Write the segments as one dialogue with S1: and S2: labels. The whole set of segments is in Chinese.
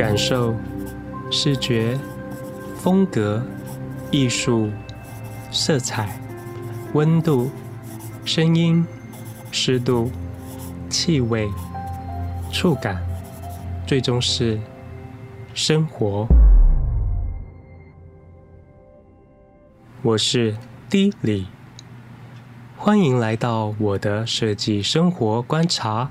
S1: 感受、视觉、风格、艺术、色彩、温度、声音、湿度、气味、触感，最终是生活。我是 D 李，欢迎来到我的设计生活观察。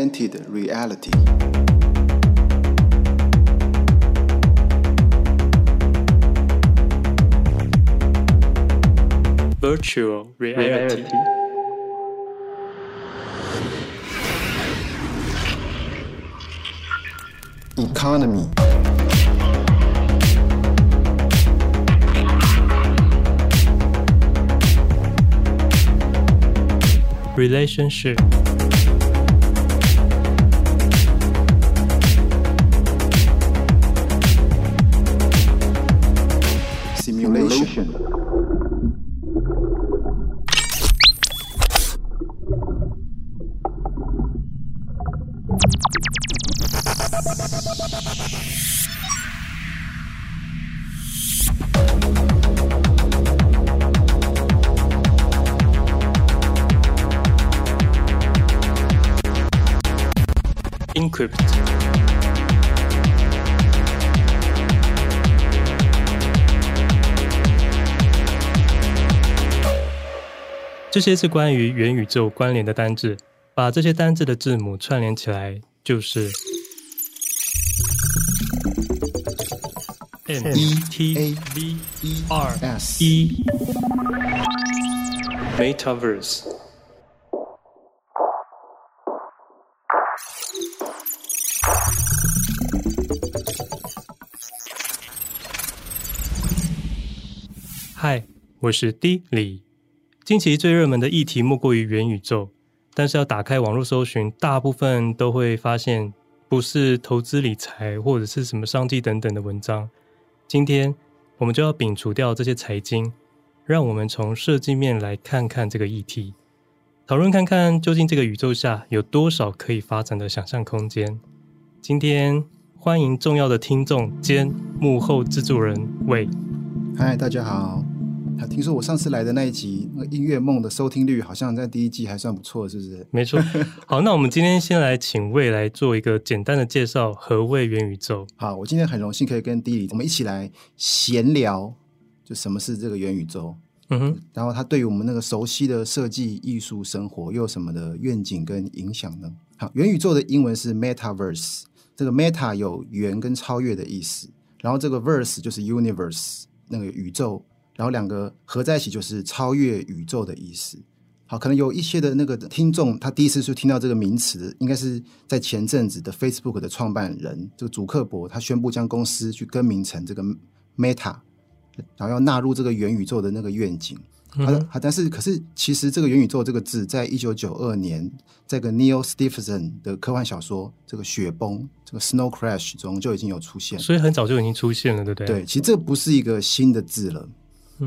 S2: Augmented reality,
S1: virtual reality,
S2: economy, reality。Economy。Relationship。
S1: Encrypt。这些是关于元宇宙关联的单字，把这些单字的字母串联起来，就是 M T A V E R S E Metaverse。嗨，我是 D 李。近期最热门的议题莫过于元宇宙，但是要打开网络搜寻，大部分都会发现不是投资理财或者是什么商机等等的文章。今天我们就要摒除掉这些财经，让我们从设计面来看看这个议题，讨论看看究竟这个宇宙下有多少可以发展的想象空间。今天欢迎重要的听众兼幕后制作人魏。
S2: 嗨，大家好。听说我上次来的那一集，那个音乐梦的收听率好像在第一季还算不错，是不是？
S1: 没错。好，那我们今天先来请魏来做一个简单的介绍，何谓元宇宙？
S2: 好，我今天很荣幸可以跟 D 李我们一起来闲聊，就什么是这个元宇宙？嗯哼。然后它对于我们那个熟悉的设计、艺术、生活又有什么的愿景跟影响呢？好，元宇宙的英文是 Metaverse，这个 Meta 有元跟超越的意思，然后这个 Verse 就是 Universe 那个宇宙。然后两个合在一起就是超越宇宙的意思。好，可能有一些的那个听众，他第一次是听到这个名词，应该是在前阵子的 Facebook 的创办人这个祖克伯，他宣布将公司去更名成这个 Meta，然后要纳入这个元宇宙的那个愿景。好的，好，但是可是其实这个元宇宙这个字，在一九九二年，这个 Neil Stephenson 的科幻小说《这个雪崩》这个 Snow Crash 中就已经有出现，
S1: 所以很早就已经出现了，对不对？
S2: 对，其实这不是一个新的字了。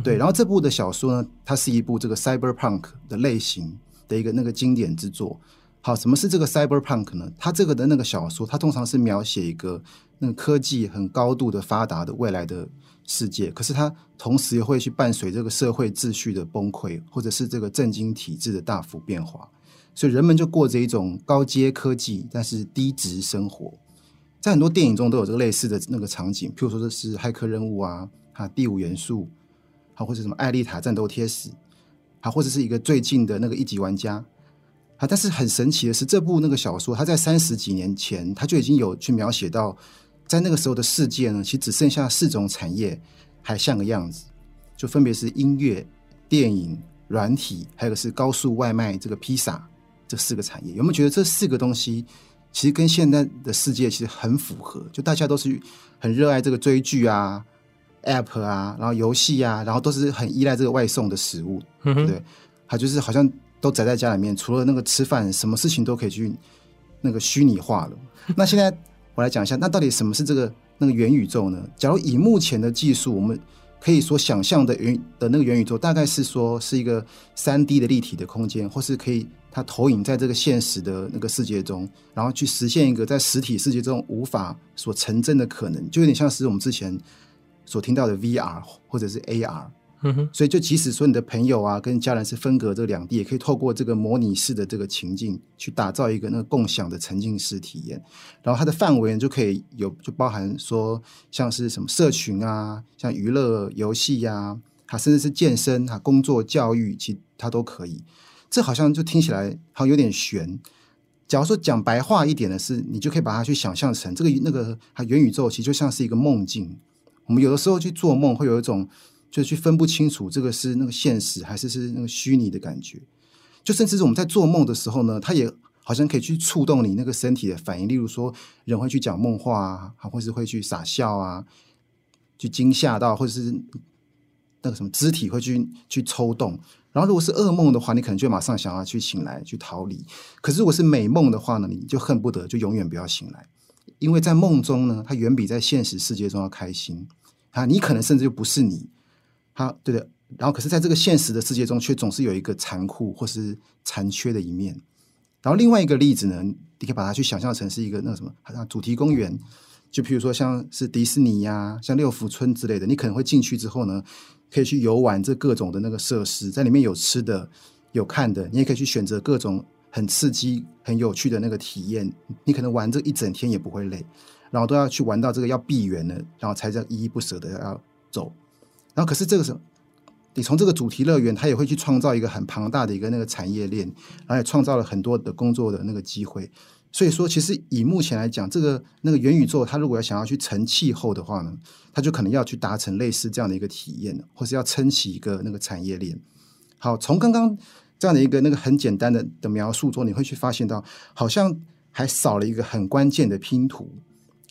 S2: 对，然后这部的小说呢，它是一部这个 cyberpunk 的类型的一个那个经典之作。好，什么是这个 cyberpunk 呢？它这个的那个小说，它通常是描写一个那个科技很高度的发达的未来的世界，可是它同时也会去伴随这个社会秩序的崩溃，或者是这个政经体制的大幅变化。所以人们就过着一种高阶科技但是低质生活。在很多电影中都有这个类似的那个场景，譬如说这是骇客任务啊，啊，第五元素。好，或者什么艾丽塔战斗天使，好，或者是一个最近的那个一级玩家。啊，但是很神奇的是，这部那个小说，它在三十几年前，它就已经有去描写到，在那个时候的世界呢，其实只剩下四种产业还像个样子，就分别是音乐、电影、软体，还有个是高速外卖这个披萨这四个产业。有没有觉得这四个东西其实跟现在的世界其实很符合？就大家都是很热爱这个追剧啊、App 啊，然后游戏啊，然后都是很依赖这个外送的食物，嗯、对不对？它就是好像。都宅在家里面，除了那个吃饭，什么事情都可以去那个虚拟化了。那现在我来讲一下，那到底什么是这个那个元宇宙呢？假如以目前的技术，我们可以所想象的元的那个元宇宙，大概是说是一个三 D 的立体的空间，或是可以它投影在这个现实的那个世界中，然后去实现一个在实体世界中无法所成真的可能，就有点像是我们之前所听到的 VR 或者是 AR。嗯哼，所以就即使说你的朋友啊跟家人是分隔这两地，也可以透过这个模拟式的这个情境去打造一个那个共享的沉浸式体验。然后它的范围就可以有就包含说像是什么社群啊，像娱乐游戏呀，它甚至是健身啊、工作、教育，其它都可以。这好像就听起来好像有点悬。假如说讲白话一点的是，你就可以把它去想象成这个那个它元宇宙，其实就像是一个梦境。我们有的时候去做梦，会有一种。就去分不清楚这个是那个现实还是是那个虚拟的感觉，就甚至是我们在做梦的时候呢，它也好像可以去触动你那个身体的反应。例如说，人会去讲梦话啊，或是会去傻笑啊，去惊吓到，或者是那个什么肢体会去去抽动。然后如果是噩梦的话，你可能就马上想要去醒来去逃离。可是如果是美梦的话呢，你就恨不得就永远不要醒来，因为在梦中呢，它远比在现实世界中要开心啊。你可能甚至就不是你。好，对的。然后，可是在这个现实的世界中，却总是有一个残酷或是残缺的一面。然后，另外一个例子呢，你可以把它去想象成是一个那个什么，好像主题公园。就譬如说，像是迪士尼呀、像六福村之类的，你可能会进去之后呢，可以去游玩这各种的那个设施，在里面有吃的，有看的，你也可以去选择各种很刺激、很有趣的那个体验。你可能玩这一整天也不会累，然后都要去玩到这个要闭园了，然后才这样依依不舍的要走。然后，可是这个时候，你从这个主题乐园，它也会去创造一个很庞大的一个那个产业链，然后也创造了很多的工作的那个机会。所以说，其实以目前来讲，这个那个元宇宙，它如果要想要去成气候的话呢，它就可能要去达成类似这样的一个体验，或是要撑起一个那个产业链。好，从刚刚这样的一个那个很简单的的描述中，你会去发现到，好像还少了一个很关键的拼图，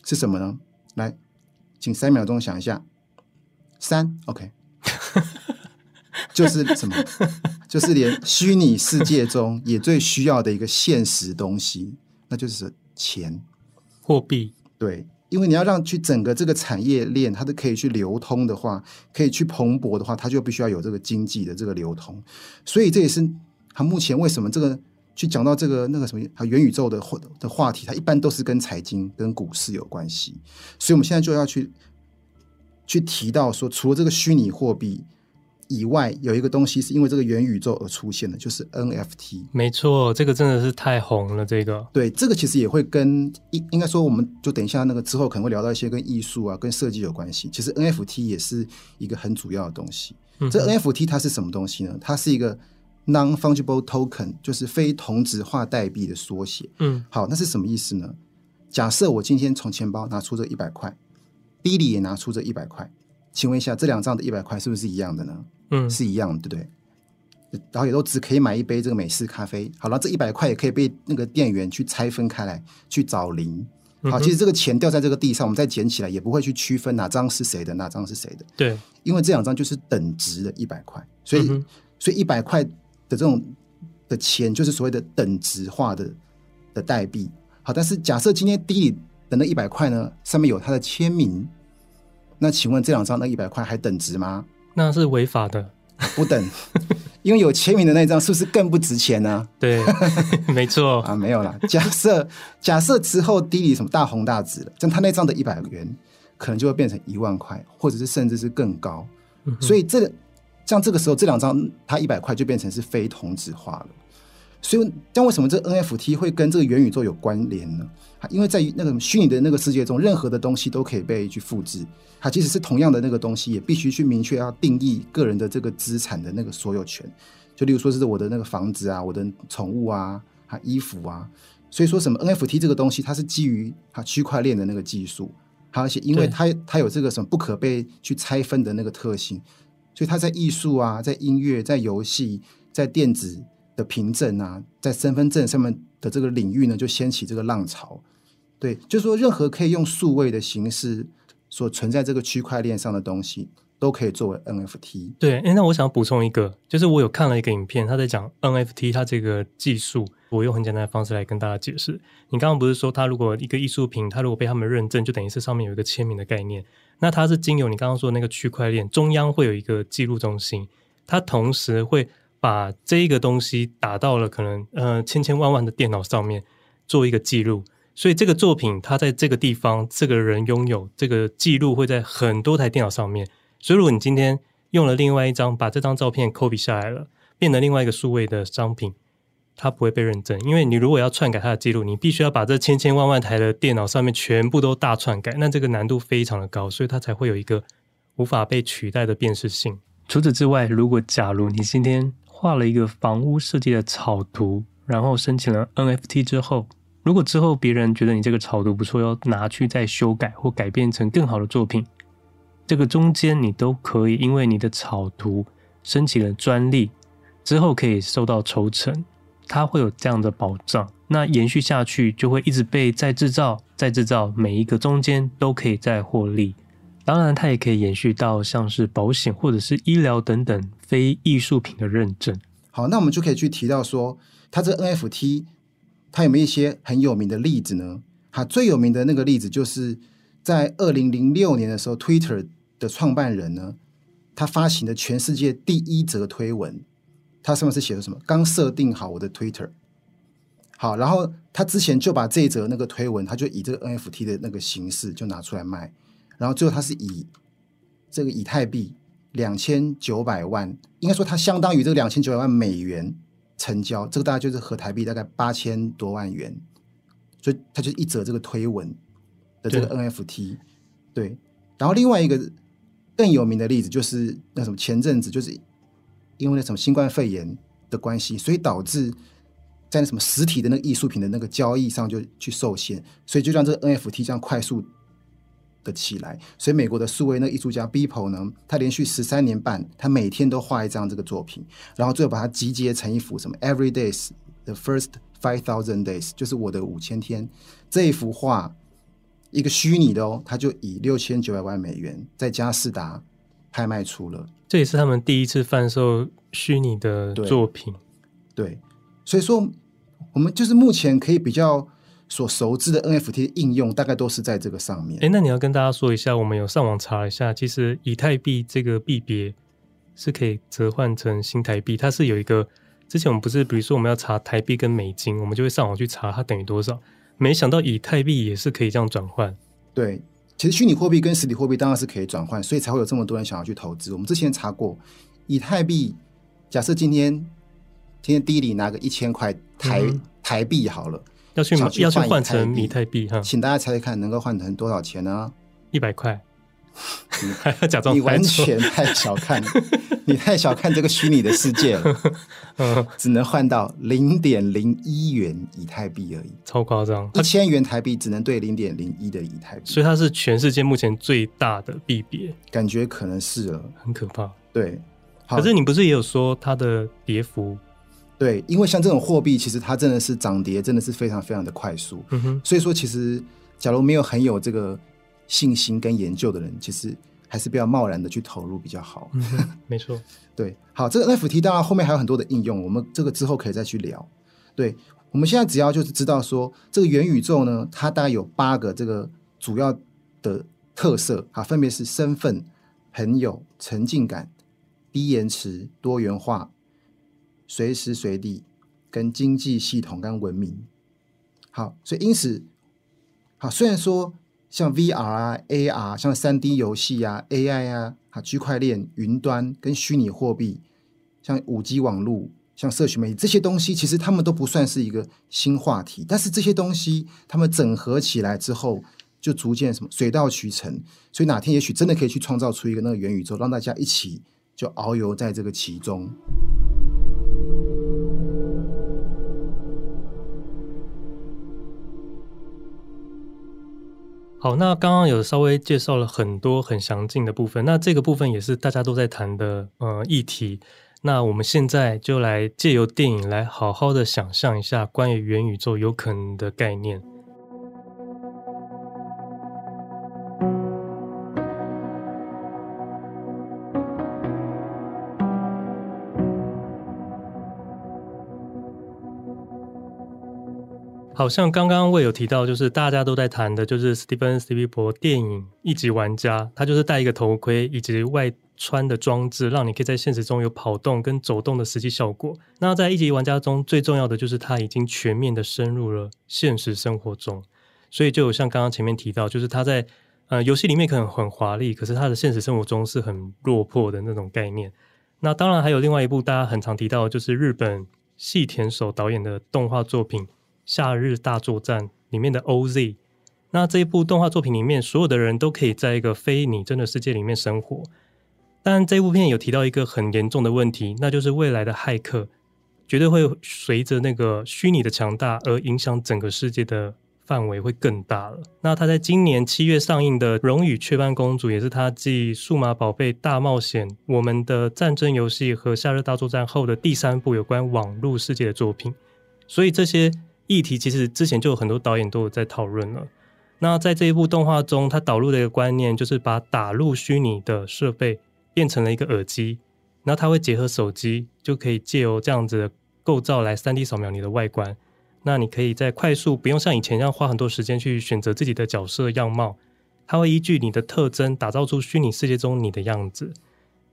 S2: 是什么呢？来，请三秒钟想一下。三，OK，就是什么？就是连虚拟世界中也最需要的一个现实东西，那就是钱、
S1: 货币。
S2: 对，因为你要让去整个这个产业链它都可以去流通的话，可以去蓬勃的话，它就必须要有这个经济的这个流通。所以这也是它目前为什么这个去讲到这个那个什么它元宇宙的话的话题，它一般都是跟财经、跟股市有关系。所以我们现在就要去。去提到说，除了这个虚拟货币以外，有一个东西是因为这个元宇宙而出现的，就是 NFT。
S1: 没错，这个真的是太红了。这个
S2: 对，这个其实也会跟应应该说，我们就等一下那个之后可能会聊到一些跟艺术啊、跟设计有关系。其实 NFT 也是一个很主要的东西。嗯、这 NFT 它是什么东西呢？它是一个 non-fungible token，就是非同质化代币的缩写。嗯，好，那是什么意思呢？假设我今天从钱包拿出这一百块。，Billy 也拿出这一百块，请问一下，这两张的一百块是不是一样的呢？嗯，是一样的，对不对？然后也都只可以买一杯这个美式咖啡。好了，这一百块也可以被那个店员去拆分开来去找零。好，其实这个钱掉在这个地上，我们再捡起来也不会去区分哪张是谁的，哪张是谁的。
S1: 对，
S2: 因为这两张就是等值的一百块，所以、嗯、所以一百块的这种的钱就是所谓的等值化的的代币。好，但是假设今天比利。等那一百块呢，上面有他的签名。那请问这两张那一百块还等值吗？
S1: 那是违法的，
S2: 不等，因为有签名的那张是不是更不值钱呢？
S1: 对，没错
S2: 啊，没有啦。假设假设之后低于什么大红大紫了，像他那张的一百元，可能就会变成一万块，或者是甚至是更高。嗯、所以这像这个时候，这两张他一百块就变成是非同质化了。所以，但为什么这 NFT 会跟这个元宇宙有关联呢？因为在那个虚拟的那个世界中，任何的东西都可以被去复制。它即使是同样的那个东西，也必须去明确要定义个人的这个资产的那个所有权。就就例如说是我的那个房子啊，我的宠物啊，啊衣服啊。所以说什么 NFT 这个东西，它是基于它区块链的那个技术，而且因为它它有这个什么不可被去拆分的那个特性，所以它在艺术啊，在音乐、在游戏、在电子的凭证啊，在身份证上面的这个领域呢，就掀起这个浪潮。对，就是说任何可以用数位的形式所存在这个区块链上的东西，都可以作为 NFT。
S1: 对，哎，那我想补充一个，就是我有看了一个影片，他在讲 NFT 它这个技术，我用很简单的方式来跟大家解释。你刚刚不是说，它如果一个艺术品，它如果被他们认证，就等于是上面有一个签名的概念。那它是经由你刚刚说的那个区块链，中央会有一个记录中心，它同时会把这一个东西打到了可能呃千千万万的电脑上面做一个记录。所以这个作品，它在这个地方，这个人拥有这个记录，会在很多台电脑上面。所以，如果你今天用了另外一张，把这张照片 copy 下来了，变成另外一个数位的商品，它不会被认证。因为你如果要篡改它的记录，你必须要把这千千万万台的电脑上面全部都大篡改，那这个难度非常的高，所以它才会有一个无法被取代的辨识性。除此之外，如果假如你今天画了一个房屋设计的草图，然后申请了 NFT 之后，如果之后别人觉得你这个草图不错，要拿去再修改或改变成更好的作品。这个中间你都可以，因为你的草图申请了专利之后，可以受到抽成，它会有这样的保障。那延续下去就会一直被再制造、再制造，每一个中间都可以再获利。当然，它也可以延续到像是保险或者是医疗等等非艺术品的认证。
S2: 好，那我们就可以去提到说，它这 NFT 他有没有一些很有名的例子呢？他最有名的那个例子就是。在二零零六年的时候，Twitter 的创办人呢，他发行的全世界第一则推文，他上面是写的什么？刚设定好我的 Twitter，好，然后他之前就把这一则那个推文，他就以这个 NFT 的那个形式就拿出来卖，然后最后他是以这个以太币两千九百万，应该说它相当于这个两千九百万美元成交，这个大概就是合台币大概八千多万元，所以它就一则这个推文。的这个 NFT，对，对，然后另外一个更有名的例子就是那什么前阵子就是因为那什么新冠肺炎的关系，所以导致在那什么实体的那个艺术品的那个交易上就去受限，所以就让这个 NFT 这样快速的起来。所以美国的数位那艺术家 Beeple 呢，他连续十三年半，他每天都画一张这个作品，然后最后把它集结成一幅什么 Every Days the First Five Thousand Days，就是我的五千天这一幅画。一个虚拟的哦，他就以六千九百万美元在佳士达拍卖出了，
S1: 这也是他们第一次贩售虚拟的作品。
S2: 对，对，所以说我们就是目前可以比较所熟知的 NFT 的应用，大概都是在这个上面。
S1: 哎，那你要跟大家说一下，我们有上网查一下，其实以太币这个币别是可以折换成新台币，它是有一个之前我们不是，比如说我们要查台币跟美金，我们就会上网去查它等于多少。没想到以太币也是可以这样转换。
S2: 对，其实虚拟货币跟实体货币当然是可以转换，所以才会有这么多人想要去投资。我们之前查过，以太币，假设今天今天 D 里拿个一千块台、嗯、台币好了，
S1: 要去，去要去换成以太币哈，
S2: 请大家猜猜看，能够换成多少钱呢？
S1: 一百块。
S2: 你 还要假装？你完全太小看，你太小看这个虚拟的世界了。嗯，只能换到零点零一元以太币而已，
S1: 超夸张！
S2: 一千元台币只能兑零点零一的以太币，
S1: 所以它是全世界目前最大的币别，
S2: 感觉可能是了，
S1: 很可怕。
S2: 对，
S1: 可是你不是也有说它的跌幅？
S2: 对，因为像这种货币，其实它真的是涨跌真的是非常非常的快速。嗯哼，所以说其实假如没有很有这个。信心跟研究的人，其实还是不要贸然的去投入比较好。
S1: 嗯、没错，
S2: 对，好，这个 NFT 当然后面还有很多的应用，我们这个之后可以再去聊。对，我们现在只要就是知道说，这个元宇宙呢，它大概有八个这个主要的特色啊，分别是身份、朋友、沉浸感、低延迟、多元化、随时随地跟经济系统跟文明。好，所以因此，好，虽然说。像 VR 啊、AR，像三 D 游戏啊、AI 啊、啊区块链、云端跟虚拟货币，像五 G 网络、像社群媒体这些东西，其实他们都不算是一个新话题。但是这些东西，他们整合起来之后，就逐渐什么水到渠成。所以哪天也许真的可以去创造出一个那个元宇宙，让大家一起就遨游在这个其中。
S1: 好，那刚刚有稍微介绍了很多很详尽的部分，那这个部分也是大家都在谈的呃议题。那我们现在就来借由电影来好好的想象一下关于元宇宙有可能的概念。好像刚刚我有提到，就是大家都在谈的，就是史蒂芬·史匹柏电影《一级玩家》，他就是戴一个头盔以及外穿的装置，让你可以在现实中有跑动跟走动的实际效果。那在《一级玩家》中，最重要的就是他已经全面的深入了现实生活中，所以就有像刚刚前面提到，就是他在呃游戏里面可能很华丽，可是他的现实生活中是很落魄的那种概念。那当然还有另外一部大家很常提到，就是日本细田守导演的动画作品。夏日大作战里面的 OZ，那这一部动画作品里面，所有的人都可以在一个非拟真的世界里面生活。但这部片有提到一个很严重的问题，那就是未来的骇客绝对会随着那个虚拟的强大而影响整个世界的范围会更大了。那他在今年七月上映的《荣与雀斑公主》，也是他继《数码宝贝大冒险》、《我们的战争游戏》和《夏日大作战》后的第三部有关网络世界的作品。所以这些。议题其实之前就有很多导演都有在讨论了。那在这一部动画中，它导入的一个观念就是把打入虚拟的设备变成了一个耳机，那它会结合手机，就可以借由这样子的构造来 3D 扫描你的外观。那你可以在快速，不用像以前一样花很多时间去选择自己的角色样貌，它会依据你的特征打造出虚拟世界中你的样子。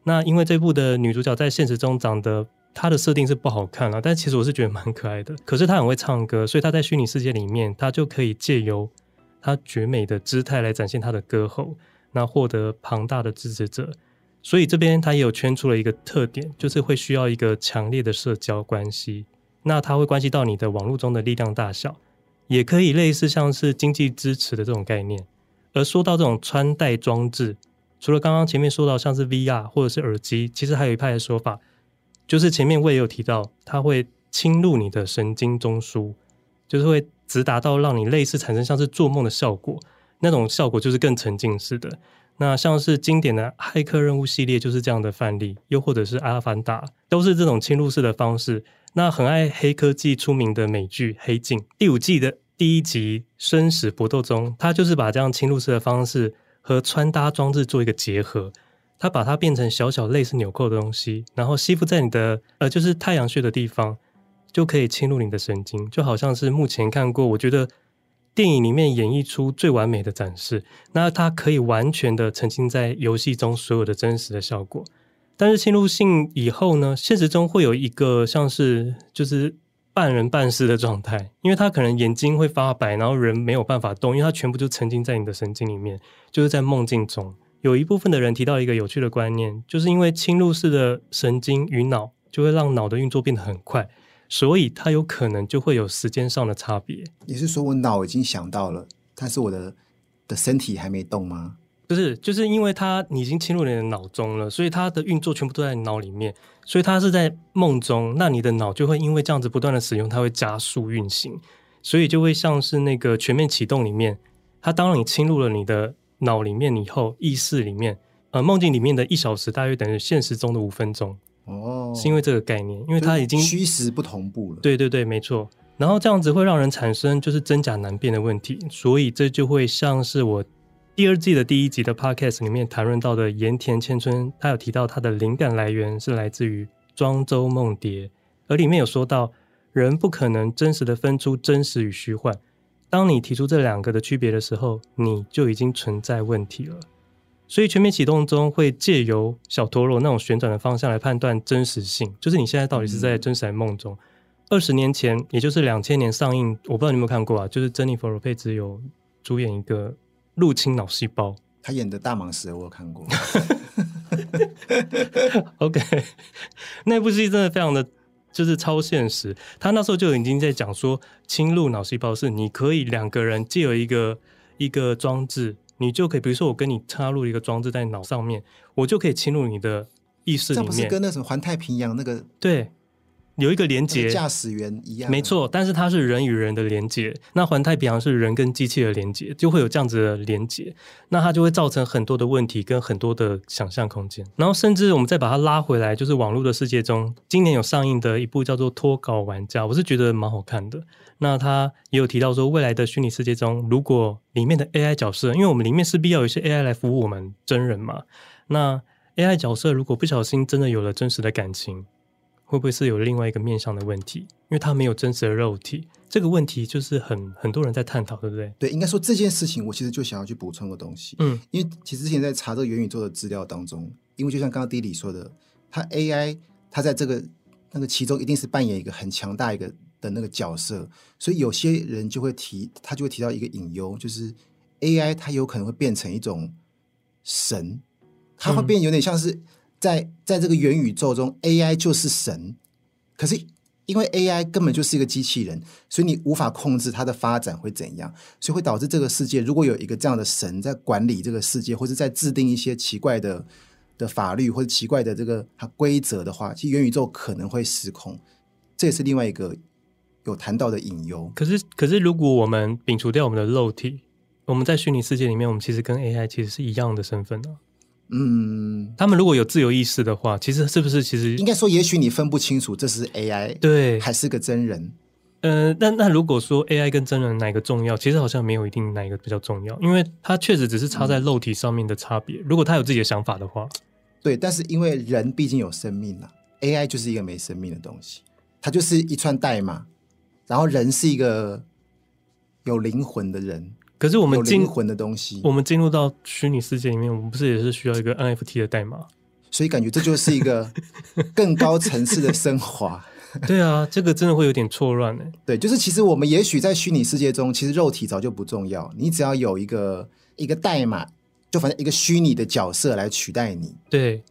S1: 那因为这部的女主角在现实中长得。他的设定是不好看啊，但其实我是觉得蛮可爱的。可是他很会唱歌，所以他在虚拟世界里面，他就可以借由他绝美的姿态来展现他的歌喉，那获得庞大的支持者。所以这边他也有圈出了一个特点，就是会需要一个强烈的社交关系。那它会关系到你的网络中的力量大小，也可以类似像是经济支持的这种概念。而说到这种穿戴装置，除了刚刚前面说到像是 VR 或者是耳机，其实还有一派的说法。就是前面我也有提到，它会侵入你的神经中枢，就是会直达到让你类似产生像是做梦的效果，那种效果就是更沉浸式的。那像是经典的骇客任务系列就是这样的范例，又或者是阿凡达，都是这种侵入式的方式。那很爱黑科技出名的美剧《黑镜》第五季的第一集《生死搏斗》中，它就是把这样侵入式的方式和穿搭装置做一个结合。它把它变成小小类似纽扣的东西，然后吸附在你的呃，就是太阳穴的地方，就可以侵入你的神经，就好像是目前看过我觉得电影里面演绎出最完美的展示。那它可以完全的沉浸在游戏中所有的真实的效果。但是侵入性以后呢，现实中会有一个像是就是半人半尸的状态，因为他可能眼睛会发白，然后人没有办法动，因为他全部就沉浸在你的神经里面，就是在梦境中。有一部分的人提到一个有趣的观念，就是因为侵入式的神经与脑，就会让脑的运作变得很快，所以它有可能就会有时间上的差别。
S2: 你是说我脑已经想到了，但是我的的身体还没动吗？
S1: 不是，就是因为它你已经侵入你的脑中了，所以它的运作全部都在脑里面，所以它是在梦中，那你的脑就会因为这样子不断的使用，它会加速运行，所以就会像是那个全面启动里面，它当你侵入了你的。脑里面以后意识里面，呃，梦境里面的一小时大约等于现实中的五分钟哦，是因为这个概念，因为它已经
S2: 虚实不同步了。
S1: 对对对，没错。然后这样子会让人产生就是真假难辨的问题，所以这就会像是我第二季的第一集的 podcast 里面谈论到的盐田千春，他有提到他的灵感来源是来自于庄周梦蝶，而里面有说到人不可能真实的分出真实与虚幻。当你提出这两个的区别的时候，你就已经存在问题了。所以全面启动中会借由小陀螺那种旋转的方向来判断真实性，就是你现在到底是在真实还是梦中。二十年前，也就是两千年上映，我不知道你有没有看过啊？就是珍妮佛罗佩兹有主演一个入侵脑细胞，
S2: 他演的大蟒蛇我有看过。
S1: OK，那部戏真的非常的。就是超现实，他那时候就已经在讲说，侵入脑细胞是你可以两个人借由一个一个装置，你就可以，比如说我跟你插入一个装置在脑上面，我就可以侵入你的意识里面。这
S2: 不是跟那什么环太平洋那个？
S1: 对，有一个连接，
S2: 驾驶员一样，
S1: 没错。但是它是人与人的连接，那环太平洋是人跟机器的连接，就会有这样子的连接，那它就会造成很多的问题跟很多的想象空间。然后甚至我们再把它拉回来，就是网络的世界中，今年有上映的一部叫做《脱稿玩家》，我是觉得蛮好看的。那他也有提到说，未来的虚拟世界中，如果里面的 AI 角色，因为我们里面势必要有一些 AI 来服务我们真人嘛，那 AI 角色如果不小心真的有了真实的感情，会不会是有另外一个面向的问题？因为他没有真实的肉体，这个问题就是很很多人在探讨，对不对？
S2: 对，应该说这件事情，我其实就想要去补充个东西。嗯，因为其实之前在查这个元宇宙的资料当中，因为就像刚刚 D 里说的，它 AI 它在这个那个其中一定是扮演一个很强大一个。的那个角色，所以有些人就会提，他就会提到一个隐忧，就是 AI 它有可能会变成一种神，它会变有点像是在在这个元宇宙中，AI 就是神。可是因为 AI 根本就是一个机器人，所以你无法控制它的发展会怎样，所以会导致这个世界如果有一个这样的神在管理这个世界，或者在制定一些奇怪的的法律或者奇怪的这个规则的话，其实元宇宙可能会失控。这也是另外一个。有谈到的隐忧，
S1: 可是可是，如果我们摒除掉我们的肉体，我们在虚拟世界里面，我们其实跟 AI 其实是一样的身份呢、嗯，他们如果有自由意识的话，其实是不是其实
S2: 应该说，也许你分不清楚这是 AI
S1: 对，
S2: 还是个真人？
S1: 呃，那那如果说 AI 跟真人哪一个重要，其实好像没有一定哪一个比较重要，因为它确实只是差在肉体上面的差别。嗯、如果他有自己的想法的话，
S2: 对，但是因为人毕竟有生命了、啊、AI 就是一个没生命的东西，它就是一串代码。然后人是一个有灵魂的人，
S1: 可是我们
S2: 灵魂的东西，
S1: 我们进入到虚拟世界里面，我们不是也是需要一个 NFT 的代码？
S2: 所以感觉这就是一个更高层次的升华。
S1: 对啊，这个真的会有点错乱呢。
S2: 对，就是其实我们也许在虚拟世界中，其实肉体早就不重要，你只要有一个一个代码，就反正一个虚拟的角色来取代你。
S1: 对。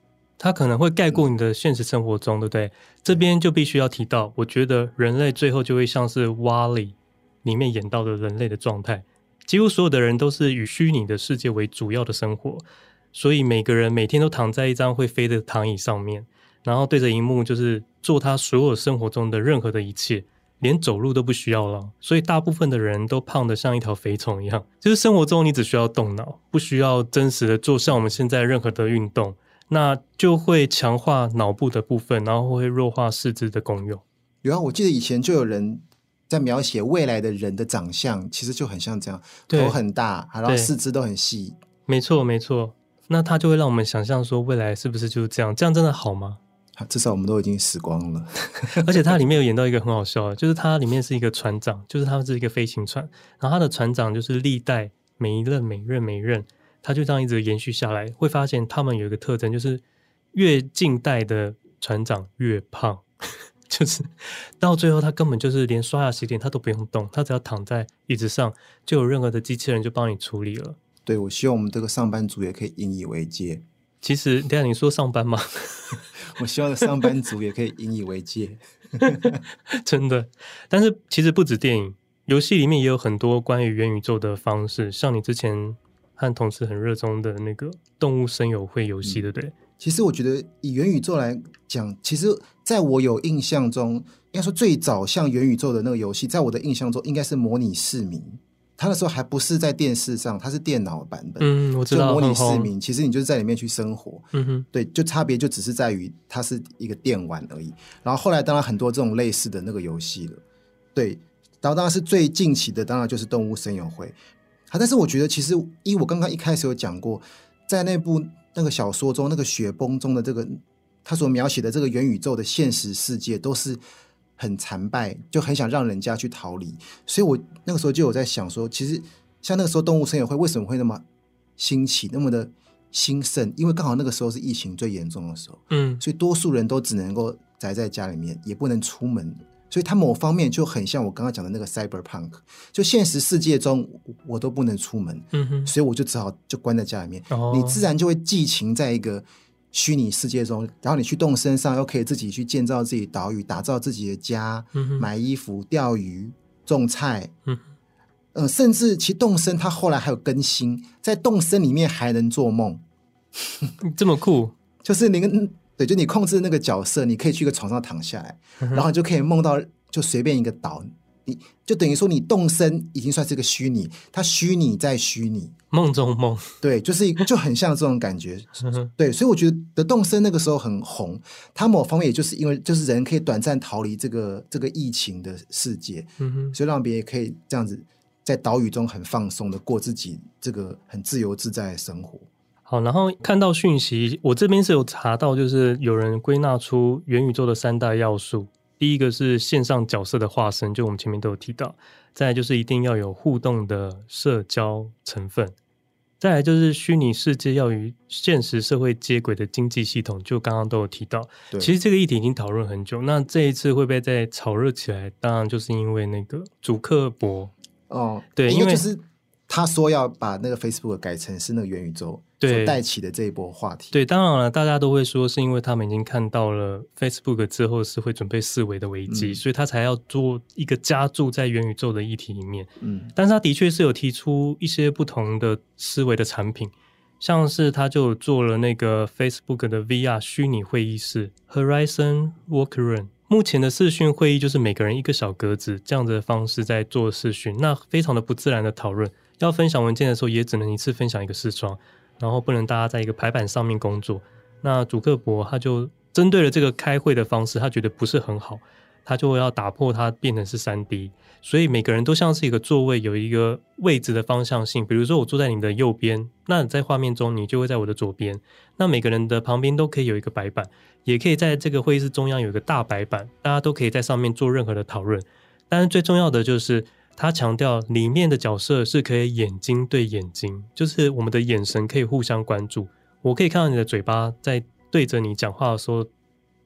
S1: 它可能会盖过你的现实生活中，对不对？这边就必须要提到，我觉得人类最后就会像是《WALL-E》里面演到的人类的状态，几乎所有的人都是以虚拟的世界为主要的生活，所以每个人每天都躺在一张会飞的躺椅上面，然后对着荧幕，就是做他所有生活中的任何的一切，连走路都不需要了。所以大部分的人都胖得像一条肥虫一样，就是生活中你只需要动脑，不需要真实的做像我们现在任何的运动。那就会强化脑部的部分，然后会弱化四肢的功用。
S2: 有啊，我记得以前就有人在描写未来的人的长相，其实就很像这样，头很大，然后四肢都很细。
S1: 没错，没错。那它就会让我们想象说，未来是不是就是这样？这样真的好吗？
S2: 至少我们都已经死光了。
S1: 而且它里面有演到一个很好笑的，就是它里面是一个船长，就是他们是一个飞行船，然后他的船长就是历代每一任、每一任、每一任。他就这样一直延续下来，会发现他们有一个特征，就是越近代的船长越胖，就是到最后他根本就是连刷牙洗脸他都不用动，他只要躺在椅子上，就有任何的机器人就帮你处理了。
S2: 对，我希望我们这个上班族也可以引以为戒。
S1: 其实，等下你说上班吗？
S2: 我希望上班族也可以引以为戒。
S1: 真的，但是其实不止电影，游戏里面也有很多关于元宇宙的方式，像你之前。和同事很热衷的那个动物声友会游戏，对不对？
S2: 其实我觉得以元宇宙来讲，其实在我有印象中，应该说最早像元宇宙的那个游戏，在我的印象中应该是模拟市民。他那时候还不是在电视上，它是电脑版本。
S1: 嗯，我知道。
S2: 模拟市民，其实你就是在里面去生活。嗯哼，对，就差别就只是在于它是一个电玩而已。然后后来当然很多这种类似的那个游戏了。对，然后当然是最近期的，当然就是动物森友会。好！但是我觉得，其实因为我刚刚一开始有讲过，在那部那个小说中，那个雪崩中的这个他所描写的这个元宇宙的现实世界，都是很残败，就很想让人家去逃离。所以我那个时候就有在想说，其实像那个时候动物森友会为什么会那么兴起，那么的兴盛？因为刚好那个时候是疫情最严重的时候，嗯，所以多数人都只能够宅在家里面，也不能出门。所以它某方面就很像我刚刚讲的那个 cyberpunk，就现实世界中我都不能出门，嗯哼，所以我就只好就关在家里面。哦，你自然就会寄情在一个虚拟世界中，然后你去动身上又可以自己去建造自己岛屿，打造自己的家，嗯，买衣服、钓鱼、种菜，嗯，呃，甚至其实动身它后来还有更新，在动身里面还能做梦，
S1: 这么酷，
S2: 就是你跟。对，就你控制那个角色，你可以去一个床上躺下来，嗯、然后你就可以梦到就随便一个岛。你就等于说，你动身已经算是个虚拟，它虚拟在虚拟，
S1: 梦中梦，
S2: 对，就是就很像这种感觉，对，所以我觉得的动身那个时候很红，它某方面也就是因为就是人可以短暂逃离这个这个疫情的世界，嗯哼，所以让别人也可以这样子在岛屿中很放松的过自己这个很自由自在的生活。
S1: 好，然后看到讯息，我这边是有查到，就是有人归纳出元宇宙的三大要素。第一个是线上角色的化身，就我们前面都有提到；再来就是一定要有互动的社交成分；再来就是虚拟世界要与现实社会接轨的经济系统，就刚刚都有提到。其实这个议题已经讨论很久，那这一次会不会再炒热起来？当然就是因为那个祖克伯
S2: 哦，对，因为就是他说要把那个 Facebook 改成是那个元宇宙。对，带起的这一波话题。
S1: 对，当然了，大家都会说是因为他们已经看到了 Facebook 之后是会准备四维的危机，嗯，所以他才要做一个加注在元宇宙的议题里面。嗯，但是他的确是有提出一些不同的思维的产品，像是他就做了那个 Facebook 的 VR 虚拟会议室 Horizon Workroom。目前的视讯会议就是每个人一个小格子这样子的方式在做视讯，那非常的不自然的讨论。要分享文件的时候也只能一次分享一个视窗。然后不能大家在一个排版上面工作，那主克伯他就针对了这个开会的方式，他觉得不是很好，他就要打破它变成是三 D，所以每个人都像是一个座位，有一个位置的方向性。比如说我坐在你的右边，那在画面中你就会在我的左边。那每个人的旁边都可以有一个白板，也可以在这个会议室中央有一个大白板，大家都可以在上面做任何的讨论。但是最重要的就是。他强调，里面的角色是可以眼睛对眼睛，就是我们的眼神可以互相关注。我可以看到你的嘴巴在对着你讲话的时候，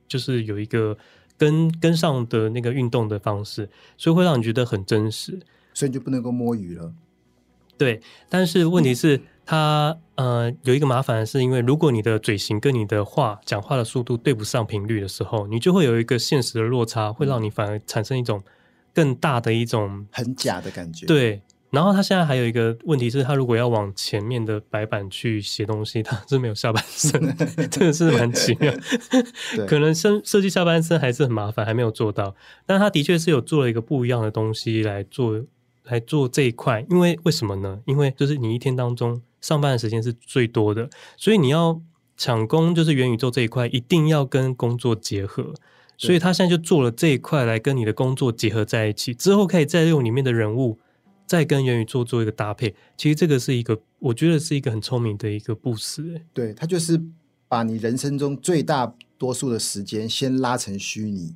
S1: 就是有一个跟跟上的那个运动的方式，所以会让你觉得很真实。
S2: 所以你就不能够摸鱼了。
S1: 对，但是问题是，它呃有一个麻烦，是因为如果你的嘴型跟你的话讲话的速度对不上频率的时候，你就会有一个现实的落差，会让你反而产生一种。更大的一种
S2: 很假的感觉，
S1: 对。然后他现在还有一个问题是，他如果要往前面的白板去写东西，他是没有下半身，真的是蛮奇妙。可能设设计下半身还是很麻烦，还没有做到。但他的确是有做了一个不一样的东西来做来做这一块。因为为什么呢？因为就是你一天当中上班的时间是最多的，所以你要抢攻就是元宇宙这一块，一定要跟工作结合。所以他现在就做了这一块来跟你的工作结合在一起，之后可以再用里面的人物再跟元宇宙做一个搭配。其实这个是一个，我觉得是一个很聪明的一个布施。
S2: 对，他就是把你人生中最大多数的时间先拉成虚拟，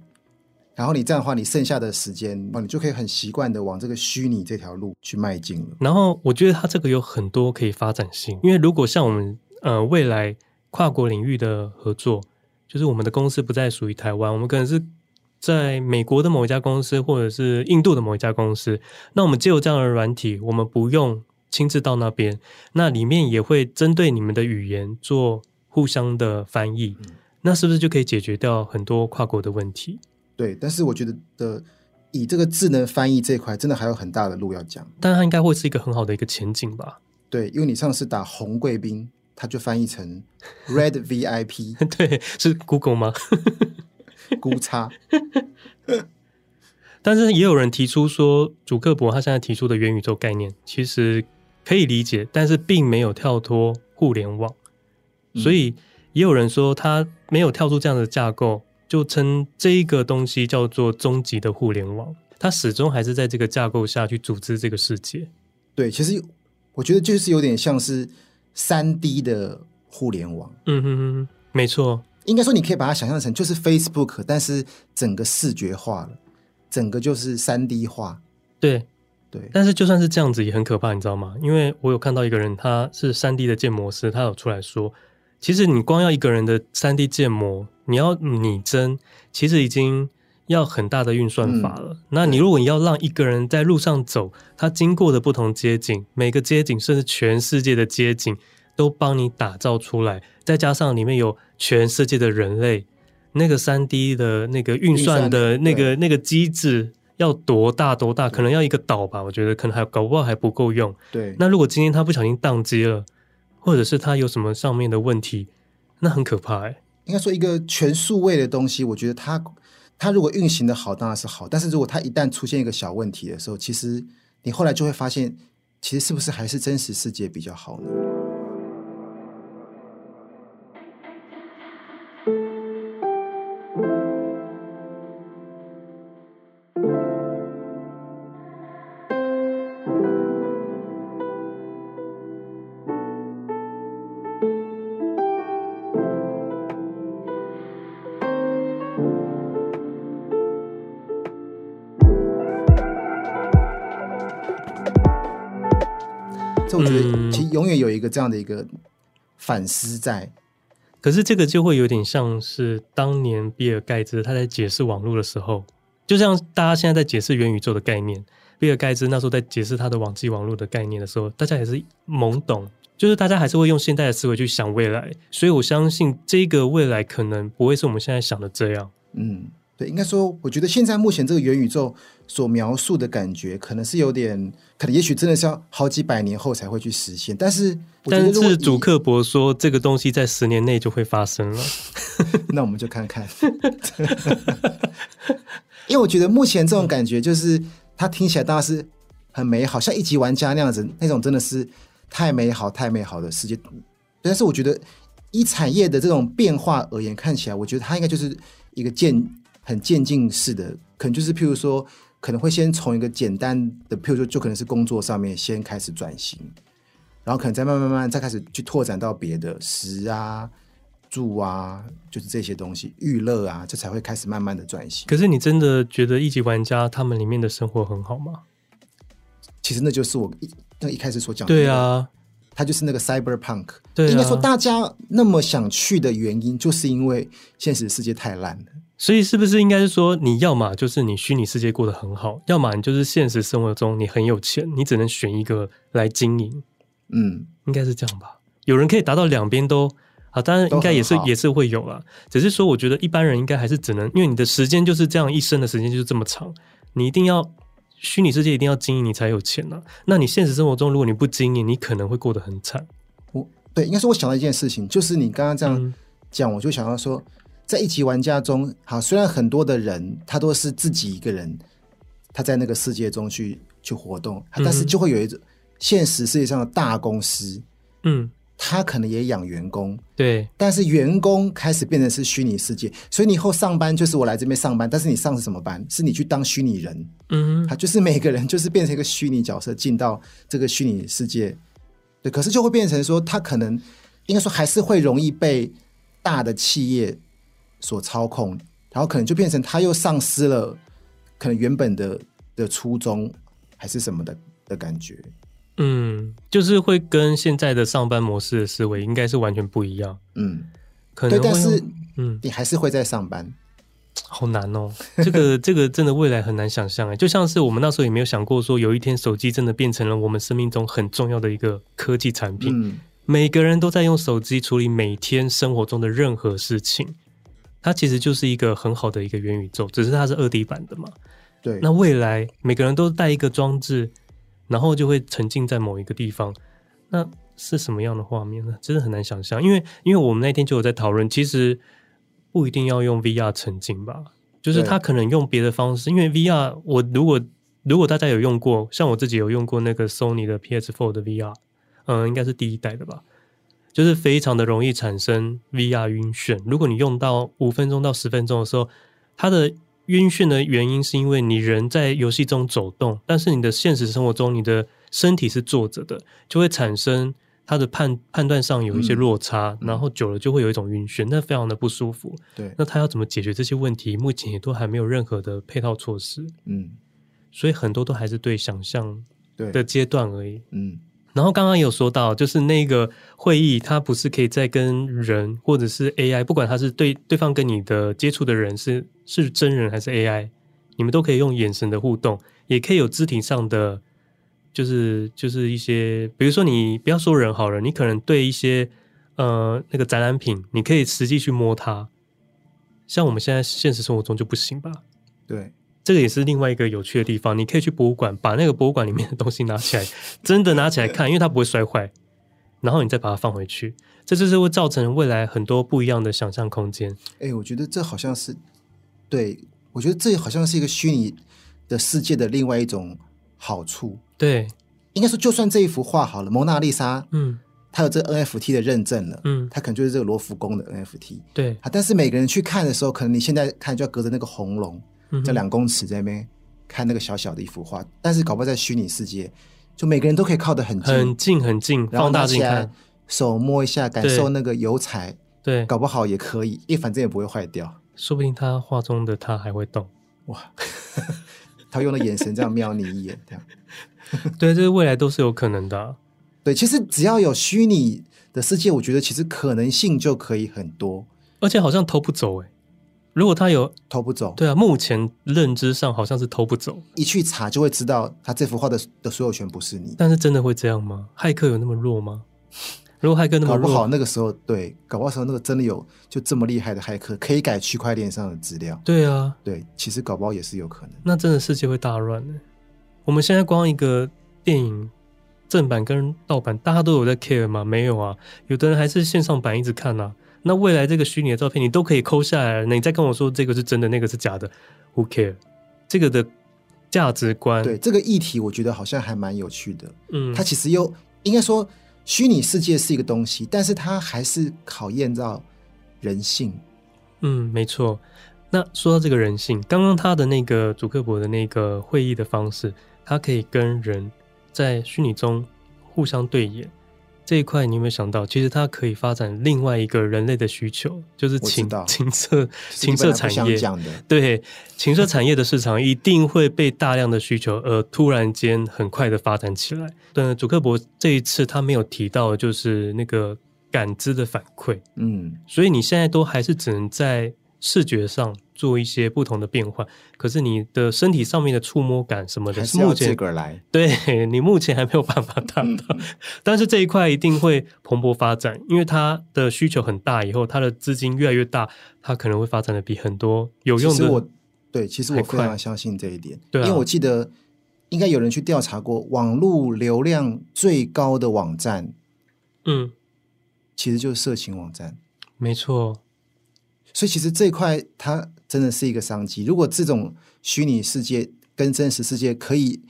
S2: 然后你这样的话，你剩下的时间，你就可以很习惯的往这个虚拟这条路去迈进了。
S1: 然后我觉得他这个有很多可以发展性，因为如果像我们呃未来跨国领域的合作。就是我们的公司不再属于台湾，我们可能是在美国的某一家公司，或者是印度的某一家公司。那我们借由这样的软体，我们不用亲自到那边，那里面也会针对你们的语言做互相的翻译。嗯。那是不是就可以解决掉很多跨国的问题？
S2: 对，但是我觉得的以这个智能翻译这一块，真的还有很大的路要讲。
S1: 但它应该会是一个很好的一个前景吧？
S2: 对，因为你上次打红贵宾。它就翻译成 Red VIP，
S1: 对，是 Google 吗？
S2: 估差。
S1: 但是也有人提出说，祖克伯他现在提出的元宇宙概念其实可以理解，但是并没有跳脱互联网，嗯，所以也有人说他没有跳出这样的架构，就称这一个东西叫做终极的互联网。他始终还是在这个架构下去组织这个世界。
S2: 对，其实我觉得就是有点像是。三 D 的互联网，
S1: 嗯哼哼，没错，
S2: 应该说你可以把它想象成就是 Facebook，但是整个视觉化了，整个就是三 D 化。
S1: 对
S2: 对，
S1: 但是就算是这样子也很可怕，你知道吗？因为我有看到一个人，他是三 D 的建模师，他有出来说，其实你光要一个人的三 D 建模，你要拟真，其实已经。要很大的运算法了。嗯。那你如果你要让一个人在路上走，他经过的不同街景，每个街景甚至全世界的街景都帮你打造出来，再加上里面有全世界的人类，那个三 D 的那个运算的那个那个机制要多大多大？可能要一个岛吧？我觉得可能还搞不好还不够用。
S2: 对。
S1: 那如果今天他不小心宕机了，或者是他有什么上面的问题，那很可怕哎。
S2: 应该说一个全数位的东西，我觉得它它如果运行的好，当然是好。但是如果它一旦出现一个小问题的时候，其实你后来就会发现，其实是不是还是真实世界比较好呢？有一个这样的一个反思在，嗯、
S1: 可是这个就会有点像是当年比尔盖茨他在解释网络的时候，就像大家现在在解释元宇宙的概念，比尔盖茨那时候在解释他的网际网络的概念的时候，大家也是懵懂，就是大家还是会用现代的思维去想未来，所以我相信这个未来可能不会是我们现在想的这样，
S2: 嗯。对，应该说，我觉得现在目前这个元宇宙所描述的感觉，可能是有点，可能也许真的是要好几百年后才会去实现。但是，
S1: 但是主克伯说这个东西在十年内就会发生了，
S2: 那我们就看看。因为我觉得目前这种感觉，就是它听起来当然是很美好，像一级玩家那样子，那种真的是太美好、太美好的世界。但是，我觉得以产业的这种变化而言，看起来，我觉得它应该就是一个渐。很渐进式的，可能就是譬如说，可能会先从一个简单的，譬如说，就可能是工作上面先开始转型，然后可能再慢慢慢慢再开始去拓展到别的食啊、住啊，就是这些东西，娱乐啊，这才会开始慢慢的转型。
S1: 可是你真的觉得一级玩家他们里面的生活很好吗？
S2: 其实那就是我一那一开始所讲的，
S1: 对啊，
S2: 他就是那个 cyberpunk，
S1: 对，
S2: 应该说大家那么想去的原因，就是因为现实世界太烂了。
S1: 所以是不是应该是说，你要么就是你虚拟世界过得很好，要么你就是现实生活中你很有钱，你只能选一个来经营。
S2: 嗯，
S1: 应该是这样吧？有人可以达到两边都啊，当然应该也是也是会有啦。只是说，我觉得一般人应该还是只能，因为你的时间就是这样，一生的时间就是这么长，你一定要虚拟世界一定要经营，你才有钱呐。那你现实生活中如果你不经营，你可能会过得很惨。
S2: 我对，应该是我想到一件事情，就是你刚刚这样讲，嗯、我就想到说。在一级玩家中，好，虽然很多的人他都是自己一个人，他在那个世界中去去活动，但是就会有一种现实世界上的大公司，
S1: 嗯，
S2: 他可能也养员工，
S1: 对，
S2: 但是员工开始变成是虚拟世界，所以你以后上班就是我来这边上班，但是你上是什么班？是你去当虚拟人，
S1: 嗯，
S2: 他就是每个人就是变成一个虚拟角色进到这个虚拟世界，对，可是就会变成说，他可能应该说还是会容易被大的企业。所操控，然后可能就变成他又丧失了可能原本的的初衷还是什么的的感觉。
S1: 嗯，就是会跟现在的上班模式的思维应该是完全不一样。
S2: 嗯，
S1: 可能
S2: 对，但是
S1: 嗯，
S2: 你还是会在上班，
S1: 好难哦。这个这个真的未来很难想象哎，就像是我们那时候也没有想过说有一天手机真的变成了我们生命中很重要的一个科技产品。
S2: 嗯，
S1: 每个人都在用手机处理每天生活中的任何事情。它其实就是一个很好的一个元宇宙，只是它是二 D 版的嘛。
S2: 对，
S1: 那未来每个人都带一个装置，然后就会沉浸在某一个地方，那是什么样的画面呢？真的很难想象。因为，因为我们那天就有在讨论，其实不一定要用 VR 沉浸吧，就是他可能用别的方式。因为 VR，我如果如果大家有用过，像我自己有用过那个 Sony 的 PS4 的 VR，嗯，应该是第一代的吧。就是非常的容易产生 VR 晕眩。如果你用到五分钟到十分钟的时候，它的晕眩的原因是因为你人在游戏中走动，但是你的现实生活中你的身体是坐着的，就会产生它的判判断上有一些落差，嗯、然后久了就会有一种晕眩，那非常的不舒服。
S2: 对，
S1: 那他要怎么解决这些问题？目前也都还没有任何的配套措施。
S2: 嗯，
S1: 所以很多都还是对想象的阶段而已。
S2: 嗯。
S1: 然后刚刚有说到，就是那个会议，它不是可以再跟人或者是 AI，不管他是对对方跟你的接触的人是是真人还是 AI，你们都可以用眼神的互动，也可以有肢体上的，就是就是一些，比如说你不要说人好了，你可能对一些呃那个展览品，你可以实际去摸它，像我们现在现实生活中就不行吧？
S2: 对。
S1: 这个也是另外一个有趣的地方，你可以去博物馆，把那个博物馆里面的东西拿起来，真的拿起来看，因为它不会摔坏。然后你再把它放回去，这就是会造成未来很多不一样的想象空间。
S2: 哎，我觉得这好像是，对，我觉得这好像是一个虚拟的世界的另外一种好处。
S1: 对，
S2: 应该说，就算这一幅画好了，《蒙娜丽莎》，
S1: 嗯，
S2: 它有这 NFT 的认证了，
S1: 嗯，
S2: 它可能就是这个罗浮宫的 NFT。
S1: 对，
S2: 但是每个人去看的时候，可能你现在看就要隔着那个红龙，在、嗯、两公尺在那边看那个小小的一幅画，但是搞不好在虚拟世界。就每个人都可以靠得很近，
S1: 很近很近，放大镜看，
S2: 手摸一下，感受那个油彩，
S1: 对，
S2: 搞不好也可以，因为反正也不会坏掉，
S1: 说不定他画中的他还会动，
S2: 哇，他用的眼神这样瞄你一眼，这样，
S1: 对，这个未来都是有可能的啊，
S2: 对，其实只要有虚拟的世界，我觉得其实可能性就可以很多，
S1: 而且好像偷不走哎。如果他有
S2: 偷不走，
S1: 对啊，目前认知上好像是偷不走。
S2: 一去查就会知道，他这幅画的的所有权不是你。
S1: 但是真的会这样吗？骇客有那么弱吗？如果骇客那么弱，
S2: 搞不好那个时候对，搞不好时候那个真的有就这么厉害的骇客，可以改区块链上的资料。
S1: 对啊，
S2: 对，其实搞不好也是有可能。
S1: 那真的世界会大乱呢。我们现在光一个电影正版跟盗版，大家都有在 care 吗？没有啊，有的人还是线上版一直看啊。那未来这个虚拟的照片，你都可以抠下来，你再跟我说这个是真的，那个是假的，Who care？这个的价值观，
S2: 对这个议题，我觉得好像还蛮有趣的。
S1: 嗯，
S2: 它其实又应该说，虚拟世界是一个东西，但是它还是考验到人性。
S1: 嗯，没错。那说到这个人性，刚刚他的那个祖克伯的那个会议的方式，他可以跟人在虚拟中互相对眼。这一块你有没有想到？其实它可以发展另外一个人类的需求，就是情情色情色产业。对，情色产业的市场 一定会被大量的需求而突然间很快的发展起来。对，主克伯这一次他没有提到，就是那个感知的反馈。
S2: 嗯，
S1: 所以你现在都还是只能在。视觉上做一些不同的变换，可是你的身体上面的触摸感什么的，
S2: 是目前来，
S1: 对你目前还没有办法达到，嗯，但是这一块一定会蓬勃发展，因为它的需求很大，以后它的资金越来越大，它可能会发展的比很多有用的。
S2: 对，其实我非常相信这一点，
S1: 对啊，
S2: 因为我记得应该有人去调查过，网络流量最高的网站，
S1: 嗯，
S2: 其实就是色情网站，
S1: 没错。
S2: 所以其实这一块它真的是一个商机。如果这种虚拟世界跟真实世界可以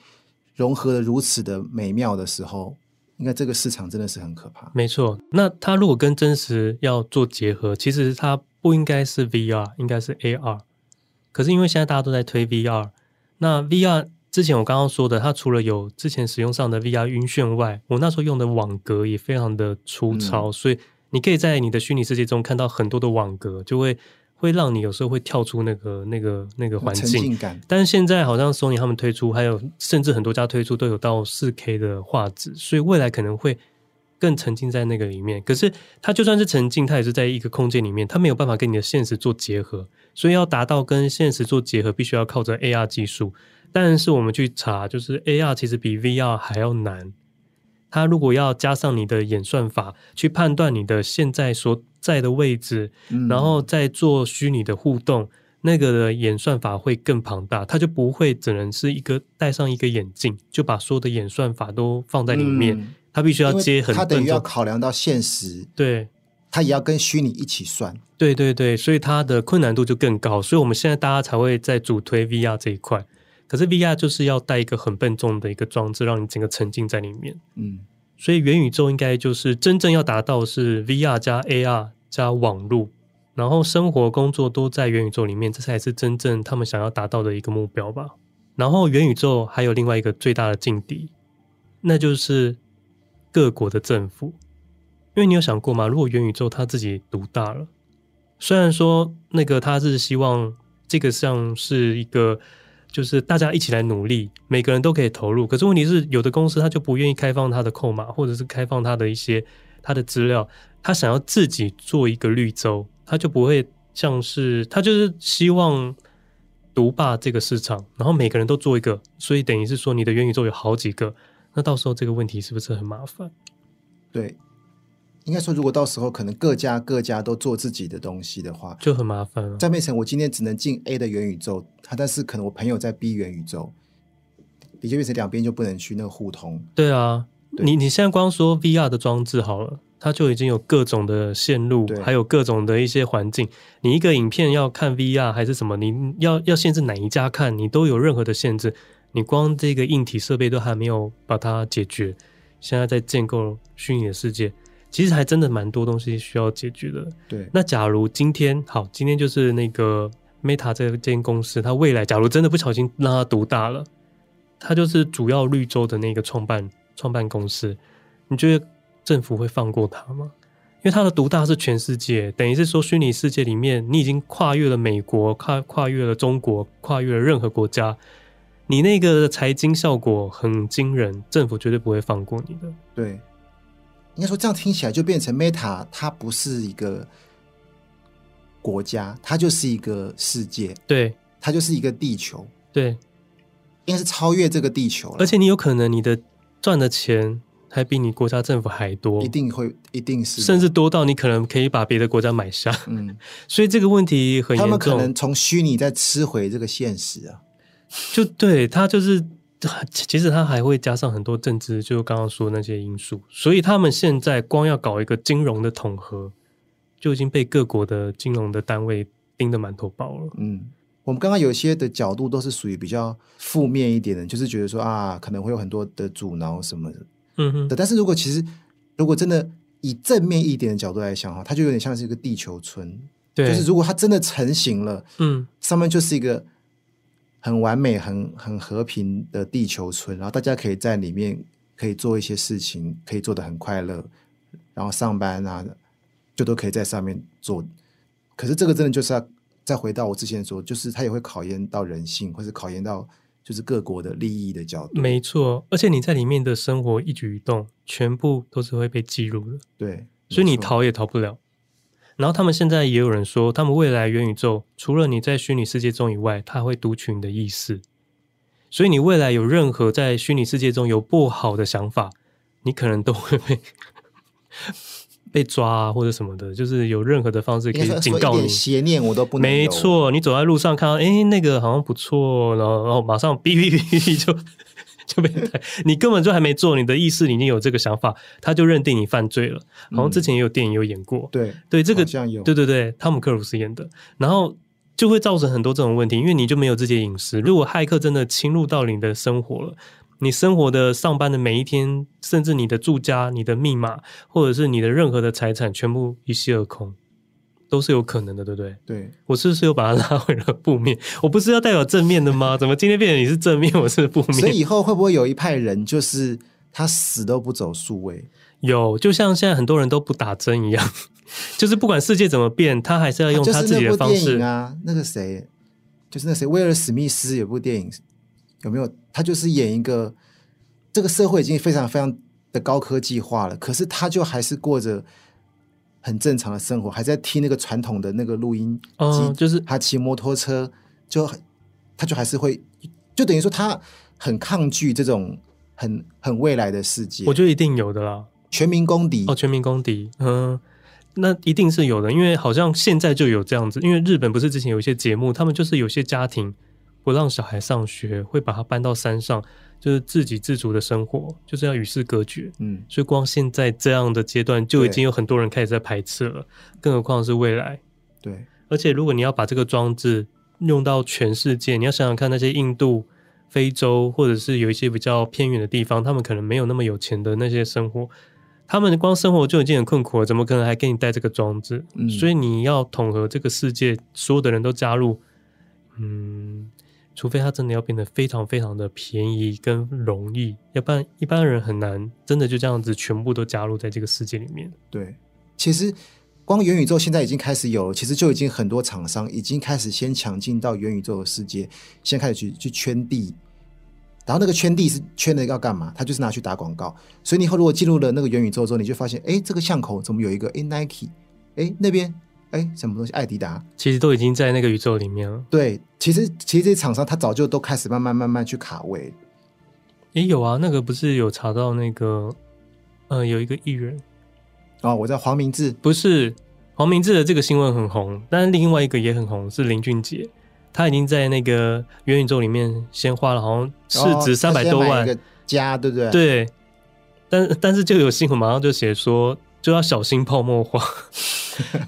S2: 融合的如此的美妙的时候，应该这个市场真的是很可怕。
S1: 没错，那它如果跟真实要做结合，其实它不应该是 VR，应该是 AR。可是因为现在大家都在推 VR，那 VR 之前我刚刚说的，它除了有之前使用上的 VR 晕眩外，我那时候用的网格也非常的粗糙，嗯、所以。你可以在你的虚拟世界中看到很多的网格，就会会让你有时候会跳出那个那个那个环境。但是现在好像 Sony 他们推出，还有甚至很多家推出都有到四 K 的画质，所以未来可能会更沉浸在那个里面。可是它就算是沉浸，它也是在一个空间里面，它没有办法跟你的现实做结合。所以要达到跟现实做结合，必须要靠着 AR 技术。但是我们去查，就是 AR 其实比 VR 还要难。它如果要加上你的演算法去判断你的现在所在的位置，嗯、然后再做虚拟的互动，那个的演算法会更庞大，它就不会只能是一个戴上一个眼镜就把所有的演算法都放在里面，嗯、它必须要接很多，它
S2: 等于要考量到现实，
S1: 对，
S2: 它也要跟虚拟一起算，
S1: 对对对，所以它的困难度就更高，所以我们现在大家才会在主推 VR 这一块。可是 VR 就是要带一个很笨重的一个装置，让你整个沉浸在里面。
S2: 嗯，
S1: 所以元宇宙应该就是真正要达到是 VR 加 AR 加网络，然后生活工作都在元宇宙里面，这才是真正他们想要达到的一个目标吧。然后元宇宙还有另外一个最大的劲敌，那就是各国的政府。因为你有想过吗？如果元宇宙它自己独大了，虽然说那个他是希望这个像是一个。就是大家一起来努力，每个人都可以投入。可是问题是，有的公司他就不愿意开放他的扣码，或者是开放他的一些他的资料，他想要自己做一个绿洲，他就不会像是他就是希望独霸这个市场，然后每个人都做一个，所以等于是说你的元宇宙有好几个，那到时候这个问题是不是很麻烦？
S2: 对。应该说，如果到时候可能各家各家都做自己的东西的话，
S1: 就很麻烦了。
S2: 再变成我今天只能进 A 的元宇宙，他但是可能我朋友在 B 元宇宙，你就变成两边就不能去那个互通。
S1: 对啊，你你现在光说 VR 的装置好了，它就已经有各种的线路，还有各种的一些环境。你一个影片要看 VR 还是什么，你要要限制哪一家看，你都有任何的限制。你光这个硬体设备都还没有把它解决，现在在建构虚拟的世界，其实还真的蛮多东西需要解决的。
S2: 对，
S1: 那假如今天好，今天就是那个 Meta 这间公司，它未来假如真的不小心让它独大了，它就是主要绿洲的那个创办创办公司，你觉得政府会放过他吗？因为他的独大是全世界，等于是说虚拟世界里面，你已经跨越了美国，跨跨越了中国，跨越了任何国家。你那个财经效果很惊人，政府绝对不会放过你的。
S2: 对，应该说这样听起来就变成 Meta，它不是一个国家，它就是一个世界。
S1: 对，
S2: 它就是一个地球。
S1: 对，
S2: 应该是超越这个地球了。
S1: 而且你有可能你的赚的钱还比你国家政府还多，
S2: 一定会，一定是，
S1: 甚至多到你可能可以把别的国家买下。嗯，所以这个问题很严重。他
S2: 们可能从虚拟再吃回这个现实啊。
S1: 就对他就是，其实他还会加上很多政治，就刚刚说那些因素，所以他们现在光要搞一个金融的统合，就已经被各国的金融的单位盯得满头包了。
S2: 嗯，我们刚刚有些的角度都是属于比较负面一点的，就是觉得说啊，可能会有很多的阻挠什么的。嗯哼。但是如果其实如果真的以正面一点的角度来想哈，它就有点像是一个地球村。对。就是如果它真的成型了，嗯，上面就是一个。很完美、很很和平的地球村，然后大家可以在里面可以做一些事情，可以做的很快乐，然后上班啊，就都可以在上面做。可是这个真的就是要再回到我之前说，就是它也会考验到人性，或者考验到就是各国的利益的角度。
S1: 没错，而且你在里面的生活一举一动，全部都是会被记录的。
S2: 对，
S1: 所以你逃也逃不了。然后他们现在也有人说，他们未来元宇宙除了你在虚拟世界中以外，它会读取你的意识。所以你未来有任何在虚拟世界中有不好的想法，你可能都会被被抓啊，或者什么的，就是有任何的方式可以警告你。
S2: 邪念我都不能。
S1: 没错，你走在路上看到，哎，那个好像不错，然后然后马上哔哔哔哔 就。就被逮，你根本就还没做，你的意识里已经有这个想法，他就认定你犯罪了。好像之前也有电影有演过，
S2: 嗯、对
S1: 对，这个对对对，汤姆克鲁斯演的，然后就会造成很多这种问题，因为你就没有自己的隐私。如果骇客真的侵入到你的生活了，你生活的上班的每一天，甚至你的住家、你的密码，或者是你的任何的财产，全部一泻而空。都是有可能的，对不对？
S2: 对，我
S1: 是不是又把它拉回了负面？我不是要代表正面的吗？怎么今天变成你是正面，我是负面？
S2: 所以以后会不会有一派人，就是他死都不走数位？
S1: 有，就像现在很多人都不打针一样，就是不管世界怎么变，他还是要用他自己的方式
S2: 啊。那个谁，就是那谁，威尔史密斯有部电影，有没有？他就是演一个，这个社会已经非常非常的高科技化了，可是他就还是过着。很正常的生活，还在听那个传统的那个录音机，
S1: 嗯，就是
S2: 他骑摩托车，就他就还是会，就等于说他很抗拒这种很很未来的世界。
S1: 我觉得一定有的啦，
S2: 全民公敌
S1: 哦，全民公敌，嗯，那一定是有的，因为好像现在就有这样子，因为日本不是之前有一些节目，他们就是有些家庭不让小孩上学，会把他搬到山上。就是自给自足的生活，就是要与世隔绝。嗯，所以光现在这样的阶段就已经有很多人开始在排斥了，更何况是未来。
S2: 对，
S1: 而且如果你要把这个装置用到全世界，你要想想看，那些印度、非洲或者是有一些比较偏远的地方，他们可能没有那么有钱的那些生活，他们光生活就已经很困苦了，怎么可能还给你带这个装置？嗯，所以你要统合这个世界，所有的人都加入，嗯。除非它真的要变得非常非常的便宜跟容易，要不然一般人很难真的就这样子全部都加入在这个世界里面。
S2: 对，其实光元宇宙现在已经开始有了，其实就已经很多厂商已经开始先抢进到元宇宙的世界，先开始去去圈地，然后那个圈地是圈的要干嘛？他就是拿去打广告。所以你以后如果进入了那个元宇宙之后，你就发现，哎，这个巷口怎么有一个哎 Nike？哎那边。哎，什么东西？艾迪达
S1: 其实都已经在那个宇宙里面了。
S2: 对，其实其实这些厂商他早就都开始慢慢慢慢去卡位。
S1: 也有啊，那个不是有查到那个，呃，有一个艺人
S2: 哦，我叫黄明志，
S1: 不是黄明志的这个新闻很红，但是另外一个也很红，是林俊杰，他已经在那个元宇宙里面先花了好像市值三百多万、
S2: 哦、一个家，对不对？
S1: 对。但但是就有新闻马上就写说，就要小心泡沫化。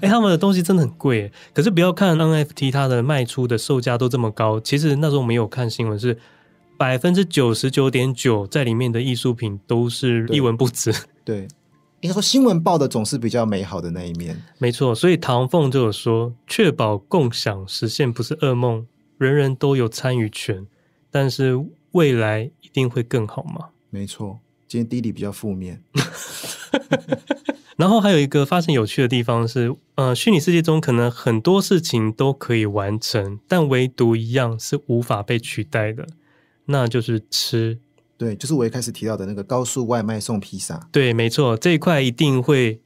S1: 哎、欸，他们的东西真的很贵，可是不要看 NFT 它的卖出的售价都这么高，其实那时候没有看新闻是百分之九十九点九在里面的艺术品都是一文不值。
S2: 对，应该说新闻报的总是比较美好的那一面。
S1: 没错，所以唐凤就有说，确保共享实现不是噩梦，人人都有参与权，但是未来一定会更好吗？
S2: 没错，今天弟弟比较负面。
S1: 然后还有一个发生有趣的地方是，呃，虚拟世界中可能很多事情都可以完成，但唯独一样是无法被取代的，那就是吃。
S2: 对，就是我一开始提到的那个高速外卖送披萨。
S1: 对，没错，这一块一定会，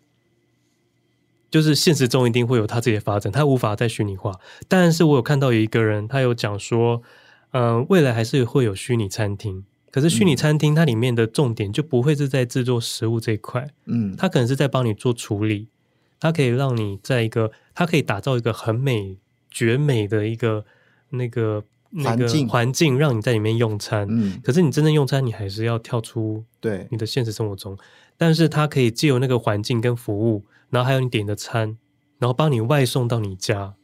S1: 就是现实中一定会有它自己的发展，它无法再虚拟化。但是我有看到有一个人，他有讲说，嗯、呃，未来还是会有虚拟餐厅。可是虚拟餐厅它里面的重点就不会是在制作食物这一块，嗯，它可能是在帮你做处理，它可以让你在一个，它可以打造一个很美绝美的一个那个那个环境，让你在里面用餐。嗯，可是你真正用餐，你还是要跳出对你的现实生活中，但是它可以借由那个环境跟服务，然后还有你点的餐，然后帮你外送到你家。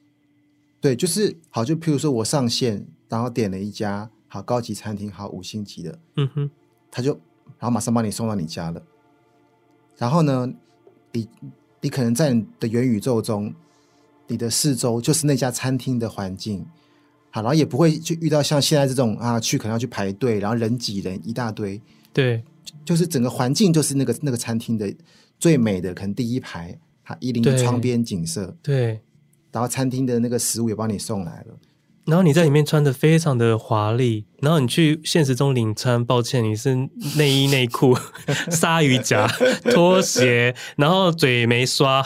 S2: 对，就是好，就譬如说我上线，然后点了一家。好高级餐厅，好五星级的，嗯哼，他就然后马上帮你送到你家了。然后呢，你你可能在你的元宇宙中，你的四周就是那家餐厅的环境，好，然后也不会去遇到像现在这种啊，去可能要去排队，然后人挤人一大堆，
S1: 对，
S2: 就是整个环境就是那个那个餐厅的最美的，可能第一排，它一零一窗边景色，
S1: 对，
S2: 然后餐厅的那个食物也帮你送来了。
S1: 然后你在里面穿的非常的华丽，然后你去现实中领餐，抱歉，你是内衣内裤、鲨鱼夹、拖鞋，然后嘴没刷，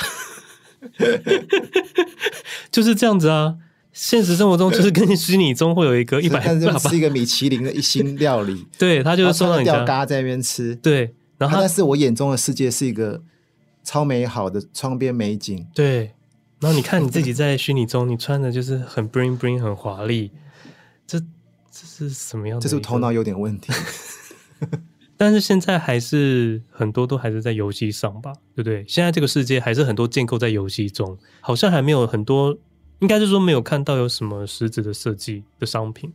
S1: 就是这样子啊。现实生活中就是跟虚拟中会有一个 一百，
S2: 是一个米其林的一星料理，
S1: 对，他就是送到你家，
S2: 嘎在那边吃，
S1: 对。然后，
S2: 但是我眼中的世界是一个超美好的窗边美景，
S1: 对。然后你看你自己在虚拟中，你穿的就是很 bling bling 很华丽，这这是什么样的？
S2: 这是头脑有点问题？
S1: 但是现在还是很多都还是在游戏上吧，对不对？现在这个世界还是很多建构在游戏中，好像还没有很多，应该是说没有看到有什么实质的设计的商品。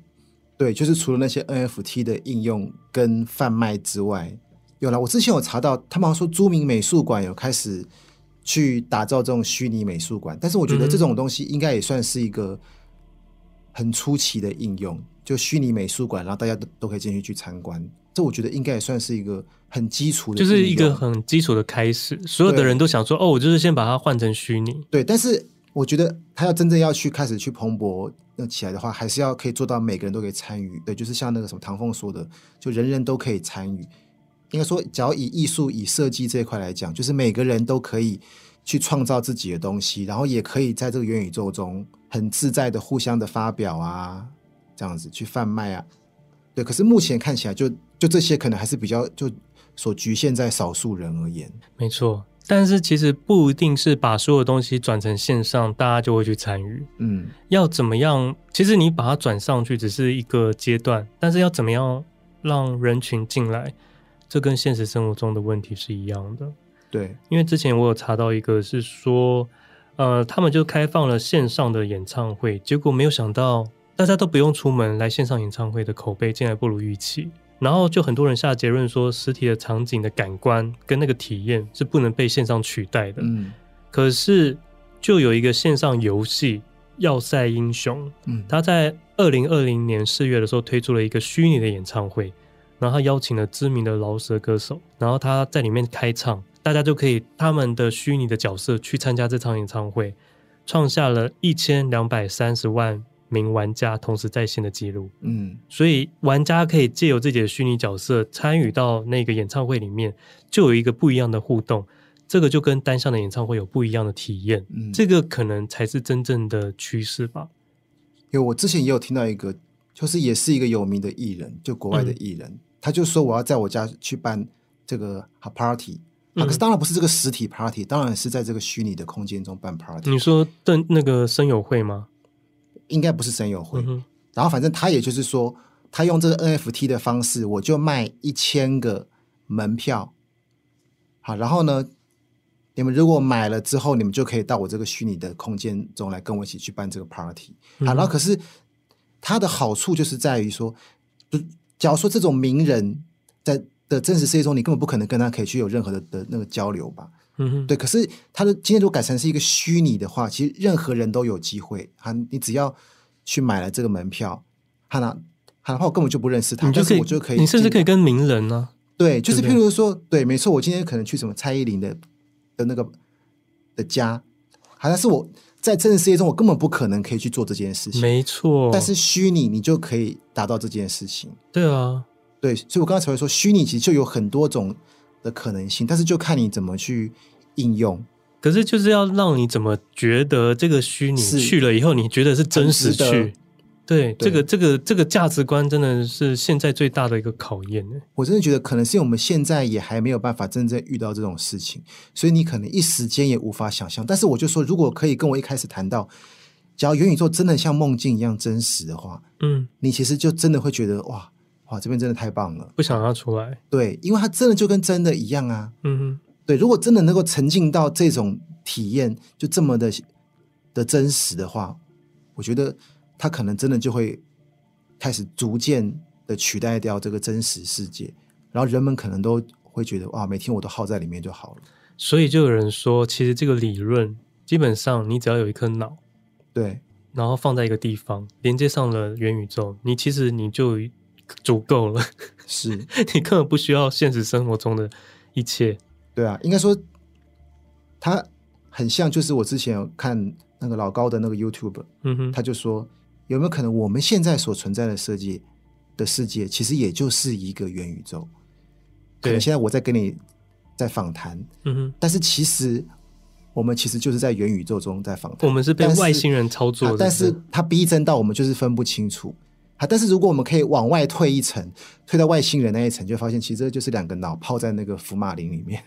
S2: 对，就是除了那些 NFT 的应用跟贩卖之外，有了。我之前有查到，他们好像说著名美术馆有开始。去打造这种虚拟美术馆，但是我觉得这种东西应该也算是一个很出奇的应用，就虚拟美术馆，然后大家都都可以进去去参观。这我觉得应该也算是一个很基础的，
S1: 就是一个很基础的开始。所有的人都想说，哦，我就是先把它换成虚拟。
S2: 对，但是我觉得他要真正要去开始去蓬勃那起来的话，还是要可以做到每个人都可以参与。对，就是像那个什么唐凤说的，就人人都可以参与。应该说，只要以艺术、以设计这一块来讲，就是每个人都可以去创造自己的东西，然后也可以在这个元宇宙中很自在的互相的发表啊，这样子去贩卖啊。对，可是目前看起来就，就就这些可能还是比较就所局限在少数人而言。
S1: 没错，但是其实不一定是把所有东西转成线上，大家就会去参与。嗯，要怎么样？其实你把它转上去只是一个阶段，但是要怎么样让人群进来？这跟现实生活中的问题是一样的，
S2: 对，
S1: 因为之前我有查到一个是说，呃，他们就开放了线上的演唱会，结果没有想到大家都不用出门来线上演唱会的口碑竟然不如预期，然后就很多人下结论说，实体的场景的感官跟那个体验是不能被线上取代的。嗯，可是就有一个线上游戏《要塞英雄》，嗯，他在二零二零年四月的时候推出了一个虚拟的演唱会。然后他邀请了知名的饶舌歌手，然后他在里面开唱，大家就可以他们的虚拟的角色去参加这场演唱会，创下了一千两百三十万名玩家同时在线的记录。嗯，所以玩家可以借由自己的虚拟角色参与到那个演唱会里面，就有一个不一样的互动，这个就跟单向的演唱会有不一样的体验。嗯，这个可能才是真正的趋势吧。
S2: 因为我之前也有听到一个，就是也是一个有名的艺人，就国外的艺人。嗯他就说我要在我家去办这个 party，啊，可是当然不是这个实体 party，当然是在这个虚拟的空间中办 party。
S1: 你说的那个声友会吗？
S2: 应该不是声友会。嗯。然后反正他也就是说，他用这个 NFT 的方式，我就卖一千个门票，好，然后呢，你们如果买了之后，你们就可以到我这个虚拟的空间中来跟我一起去办这个 party。好，然后可是它的好处就是在于说，就假如说这种名人在的真实世界中，你根本不可能跟他可以去有任何的的那个交流吧？嗯哼，对。可是他的今天如果改成是一个虚拟的话，其实任何人都有机会。哈，你只要去买了这个门票，哈，那哈的话我根本就不认识他，
S1: 你就可以，
S2: 我就可以，
S1: 你甚至可以跟名人呢、啊。
S2: 对，就是譬如说，对，对，没错，我今天可能去什么蔡依林的的那个的家，好像是我在真实世界中，我根本不可能可以去做这件事情，
S1: 没错。
S2: 但是虚拟你就可以达到这件事情。
S1: 对啊，
S2: 对，所以我刚才才会说，虚拟其实就有很多种的可能性，但是就看你怎么去应用。
S1: 可是就是要让你怎么觉得这个虚拟去了以后，你觉得是真实去。对，对这个这个这个价值观真的是现在最大的一个考验。
S2: 我真的觉得可能是因为我们现在也还没有办法真正遇到这种事情，所以你可能一时间也无法想象。但是我就说，如果可以跟我一开始谈到，只要元宇宙真的像梦境一样真实的话，嗯，你其实就真的会觉得哇哇，这边真的太棒了，
S1: 不想要出来。
S2: 对，因为它真的就跟真的一样啊。嗯哼，对，如果真的能够沉浸到这种体验，就这么的的真实的话，我觉得。它可能真的就会开始逐渐的取代掉这个真实世界，然后人们可能都会觉得哇，每天我都耗在里面就好了。
S1: 所以就有人说，其实这个理论基本上你只要有一颗脑，
S2: 对，
S1: 然后放在一个地方，连接上了元宇宙，你其实你就足够了。
S2: 是
S1: 你根本不需要现实生活中的一切。
S2: 对啊，应该说它很像，就是我之前有看那个老高的那个 YouTube，嗯哼，他就说。有没有可能，我们现在所存在的设计的世界，其实也就是一个元宇宙？可能现在我在跟你在访谈，嗯哼，但是其实我们其实就是在元宇宙中在访谈。
S1: 我们是被外星人操作的，
S2: 但是它逼真到我们就是分不清楚。啊！但是如果我们可以往外退一层，退到外星人那一层，就发现其实这就是两个脑泡在那个福马林里面，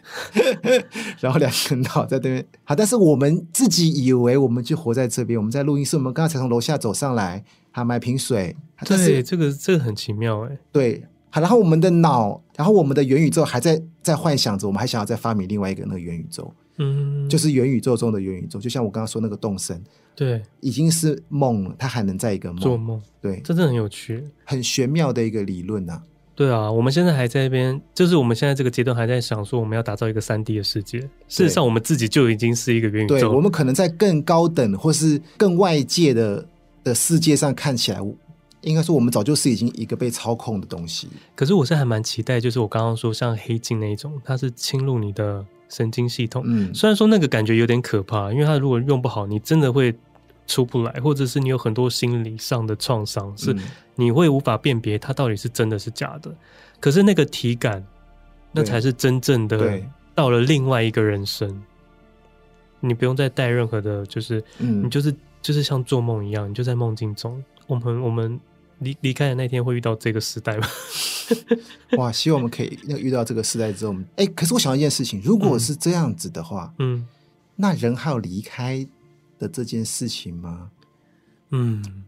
S2: 然后两个脑在那边。好，但是我们自己以为我们就活在这边，我们在录音室，我们刚才从楼下走上来，还买瓶水。
S1: 对，这个这个很奇妙哎。
S2: 对，好，然后我们的脑，然后我们的元宇宙还在在幻想着，我们还想要再发明另外一个那个元宇宙。嗯，就是元宇宙中的元宇宙，就像我刚刚说那个动森，
S1: 对，已
S2: 经是梦了，它还能在一个梦。
S1: 做梦，
S2: 对，
S1: 这真的很有趣，
S2: 很玄妙的一个理论呐、啊。
S1: 对啊，我们现在还在那边，就是我们现在这个阶段还在想说，我们要打造一个三 D 的世界。事实上，我们自己就已经是一个元宇宙。
S2: 对，我们可能在更高等或是更外界的的世界上看起来，应该说我们早就是已经一个被操控的东西。
S1: 可是我是还蛮期待，就是我刚刚说像黑镜那一种，它是侵入你的。神经系统，嗯，虽然说那个感觉有点可怕，因为它如果用不好，你真的会出不来，或者是你有很多心理上的创伤，是你会无法辨别它到底是真的是假的。可是那个体感，那才是真正的到了另外一个人生，你不用再带任何的，就是，你就是就是像做梦一样，你就在梦境中。我们我们。离离开的那天会遇到这个时代吗？
S2: 哇，希望我们可以那遇到这个时代之后，哎，可是我想到一件事情，如果是这样子的话，嗯，那人还有离开的这件事情吗？
S1: 嗯，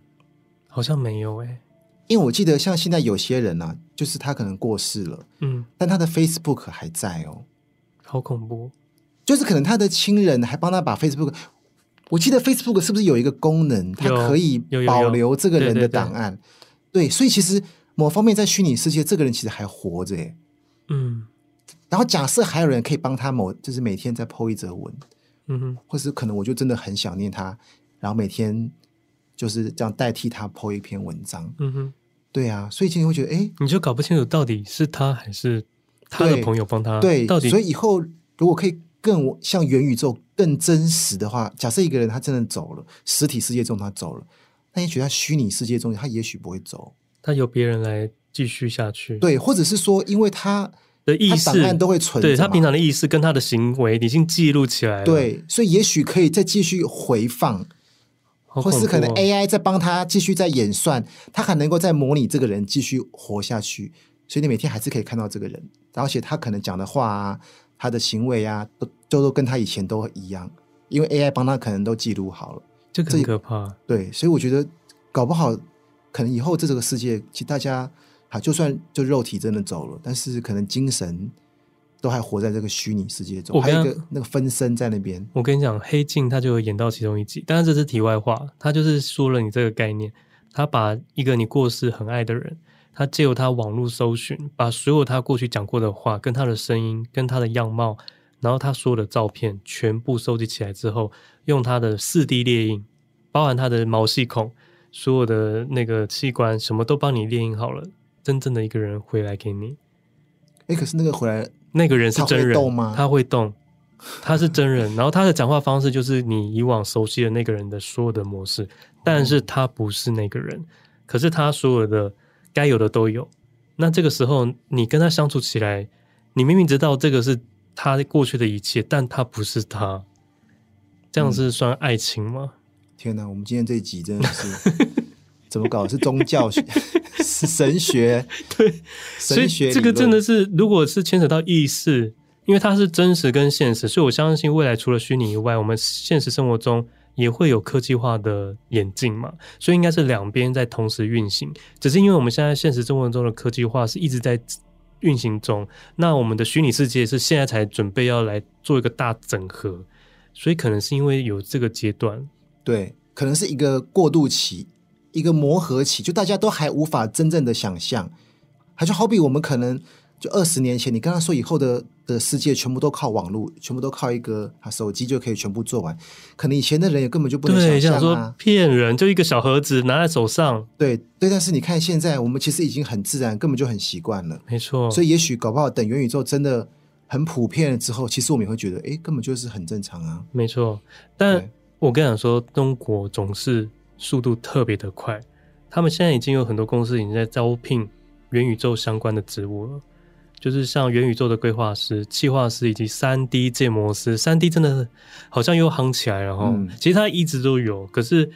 S1: 好像没有哎、欸，
S2: 因为我记得像现在有些人啊，就是他可能过世了，嗯，但他的 Facebook 还在哦，
S1: 好恐怖，
S2: 就是可能他的亲人还帮他把 Facebook。我记得 Facebook 是不是有一个功能，它可以保留这个人的档案？对，所以其实某方面在虚拟世界，这个人其实还活着耶。嗯，然后假设还有人可以帮他某，就是每天在 po 一则文，嗯哼，或是可能我就真的很想念他，然后每天就是这样代替他 po 一篇文章。嗯哼，对啊，所以今天会觉得，哎，你
S1: 就搞不清楚到底是他还是他的朋友帮他？
S2: 对，
S1: 到底，
S2: 所以以后如果可以。更像元宇宙更真实的话，假设一个人他真的走了，实体世界中他走了，那也许在虚拟世界中他也许不会走，
S1: 他由别人来继续下去。
S2: 对，或者是说，因为他
S1: 的意识
S2: 档案都会存，
S1: 对他平常的意识跟他的行为已经记录起来了，
S2: 对，所以也许可以再继续回放，哦、或是可能 AI 在帮他继续在演算，他还能够再模拟这个人继续活下去，所以你每天还是可以看到这个人，而且他可能讲的话啊。他的行为啊，都都都跟他以前都一样，因为 AI 帮他可能都记录好了，
S1: 这个很可怕。
S2: 对，所以我觉得搞不好，可能以后这这个世界，其实大家啊，就算就肉体真的走了，但是可能精神都还活在这个虚拟世界中，还有一个那个分身在那边。
S1: 我跟你讲，《黑镜》他就有演到其中一集，当然这是题外话，他就是说了你这个概念，他把一个你过世很爱的人，他借由他网络搜寻，把所有他过去讲过的话、跟他的声音、跟他的样貌，然后他所有的照片全部收集起来之后，用他的四 D 列印，包含他的毛细孔，所有的那个器官，什么都帮你列印好了，真正的一个人回来给你。
S2: 哎，可是那个回来。
S1: 那个人是真人，
S2: 吗？
S1: 他会动，他是真人。然后他的讲话方式就是你以往熟悉的那个人的所有的模式，但是他不是那个人，可是他所有的该有的都有。那这个时候你跟他相处起来，你明明知道这个是他过去的一切，但他不是他，这样是算爱情吗？嗯、
S2: 天哪，我们今天这一集真的是怎么搞？是宗教学？是神学，
S1: 对，神学，这个真的是，如果是牵扯到意识，因为它是真实跟现实，所以我相信未来除了虚拟以外，我们现实生活中也会有科技化的演进嘛，所以应该是两边在同时运行。只是因为我们现在现实生活中的科技化是一直在运行中，那我们的虚拟世界是现在才准备要来做一个大整合，所以可能是因为有这个阶段，
S2: 对，可能是一个过渡期。一个磨合期，就大家都还无法真正的想象，还就好比我们可能就二十年前，你跟他说以后的的世界全部都靠网络，全部都靠一个啊手机就可以全部做完，可能以前的人也根本就不能想象啊，
S1: 骗人，就一个小盒子拿在手上，
S2: 对对，但是你看现在，我们其实已经很自然，根本就很习惯了，
S1: 没错。
S2: 所以也许搞不好等元宇宙真的很普遍了之后，其实我们也会觉得，哎，根本就是很正常啊，
S1: 没错。但我跟你讲说，中国总是。速度特别的快，他们现在已经有很多公司已经在招聘元宇宙相关的职务了，就是像元宇宙的规划师、企划师以及三 D 建模师。三 D 真的好像又夯起来了哈，嗯、其实它一直都有，可是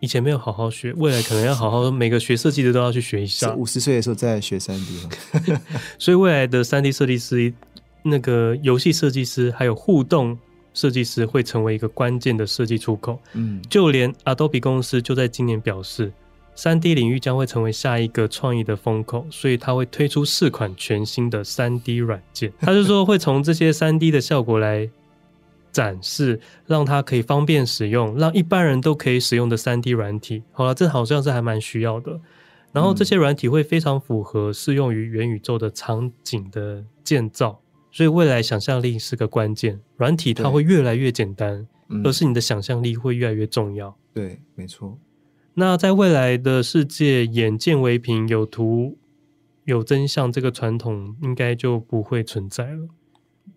S1: 以前没有好好学，未来可能要好好每个学设计的都要去学一下。
S2: 五十岁的时候再学三 D
S1: 所以未来的三 D 设计师、那个游戏设计师还有互动。设计师会成为一个关键的设计出口。嗯，就连 Adobe 公司就在今年表示三 D 领域将会成为下一个创意的风口，所以他会推出四款全新的三 D 软件。他就说会从这些三 D 的效果来展示，让它可以方便使用，让一般人都可以使用的三 D 软体。好了，这好像是还蛮需要的。然后这些软体会非常符合适用于元宇宙的场景的建造。所以未来想象力是个关键，软体它会越来越简单，嗯、而是你的想象力会越来越重要。
S2: 对，没错。
S1: 那在未来的世界，眼见为凭，有图有真相，这个传统应该就不会存在了。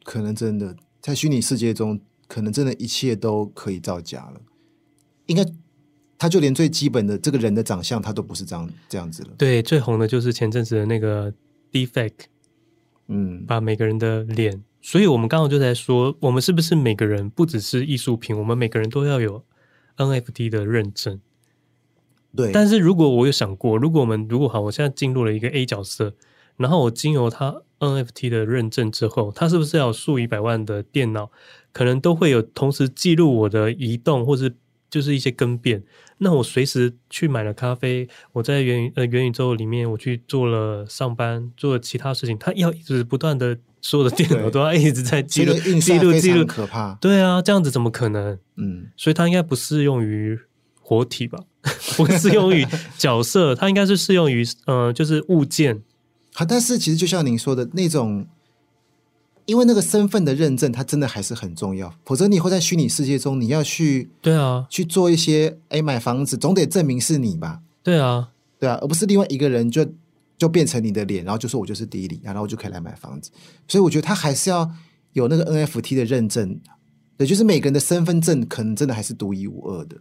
S2: 可能真的在虚拟世界中，可能真的一切都可以造假了。应该，他就连最基本的这个人的长相，他都不是这样这样子了。
S1: 对，最红的就是前阵子的那个 Deepfake。嗯，把每个人的脸，所以我们刚刚就在说，我们是不是每个人不只是艺术品，我们每个人都要有 NFT 的认证。
S2: 对，
S1: 但是如果我有想过，如果我们如果好，我现在进入了一个 A 角色，然后我经由它 NFT 的认证之后，它是不是要数以百万的电脑，可能都会有同时记录我的移动，或是就是一些更变？那我随时去买了咖啡，我在元呃元宇宙里面，我去做了上班，做了其他事情，它要一直不断的，所有的电脑都要一直在记录记录记录，
S2: 可怕。
S1: 对啊，这样子怎么可能？嗯，所以它应该不适用于活体吧？不适用于角色，它应该是适用于呃，就是物件。
S2: 好，但是其实就像您说的那种。因为那个身份的认证，它真的还是很重要。否则你以后在虚拟世界中，你要去
S1: 对啊
S2: 去做一些哎买房子，总得证明是你吧？
S1: 对啊，
S2: 对啊，而不是另外一个人就就变成你的脸，然后就说我就是第一里，然后我就可以来买房子。所以我觉得他还是要有那个 NFT 的认证，对，就是每个人的身份证可能真的还是独一无二的。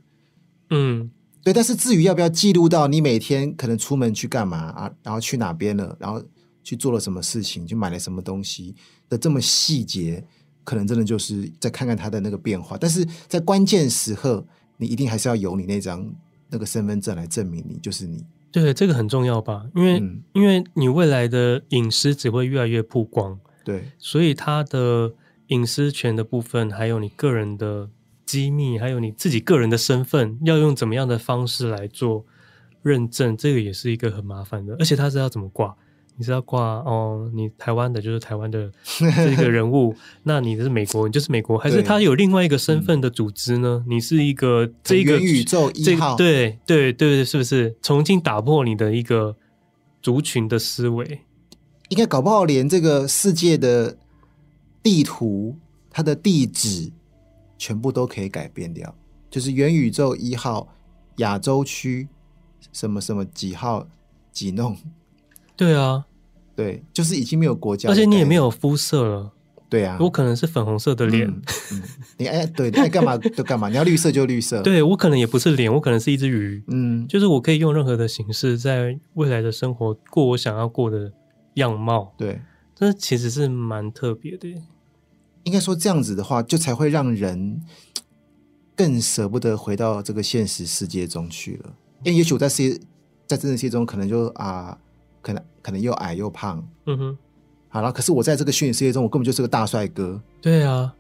S1: 嗯，
S2: 对。但是至于要不要记录到你每天可能出门去干嘛啊，然后去哪边了，然后去做了什么事情，去买了什么东西。的这么细节，可能真的就是再看看他的那个变化，但是在关键时刻，你一定还是要有你那张那个身份证来证明你就是你。
S1: 对，这个很重要吧？因为、嗯、因为你未来的隐私只会越来越曝光，
S2: 对，
S1: 所以他的隐私权的部分，还有你个人的机密，还有你自己个人的身份，要用怎么样的方式来做认证，这个也是一个很麻烦的，而且他是要怎么挂？你是要挂哦，你台湾的就是台湾的这个人物，那你是美国，你就是美国，还是他有另外一个身份的组织呢？你是一个这
S2: 个宇宙一号，
S1: 对对对对，是不是重新打破你的一个族群的思维？
S2: 应该搞不好连这个世界的地图，它的地址全部都可以改变掉，就是元宇宙一号亚洲区什么什么几号几弄。
S1: 对啊，
S2: 对，就是已经没有国家，
S1: 而且你也没有肤色了。
S2: 对啊，
S1: 我可能是粉红色的脸，
S2: 嗯嗯、你爱对爱干嘛 就干嘛，你要绿色就绿色。
S1: 对，我可能也不是脸，我可能是一只鱼。
S2: 嗯，
S1: 就是我可以用任何的形式，在未来的生活过我想要过的样貌。
S2: 对，
S1: 这其实是蛮特别的。
S2: 应该说这样子的话，就才会让人更舍不得回到这个现实世界中去了。因为也许我在世界，在真实世界中，可能就啊。可能可能又矮又胖，
S1: 嗯哼，
S2: 好了。可是我在这个虚拟世界中，我根本就是个大帅哥。
S1: 对啊，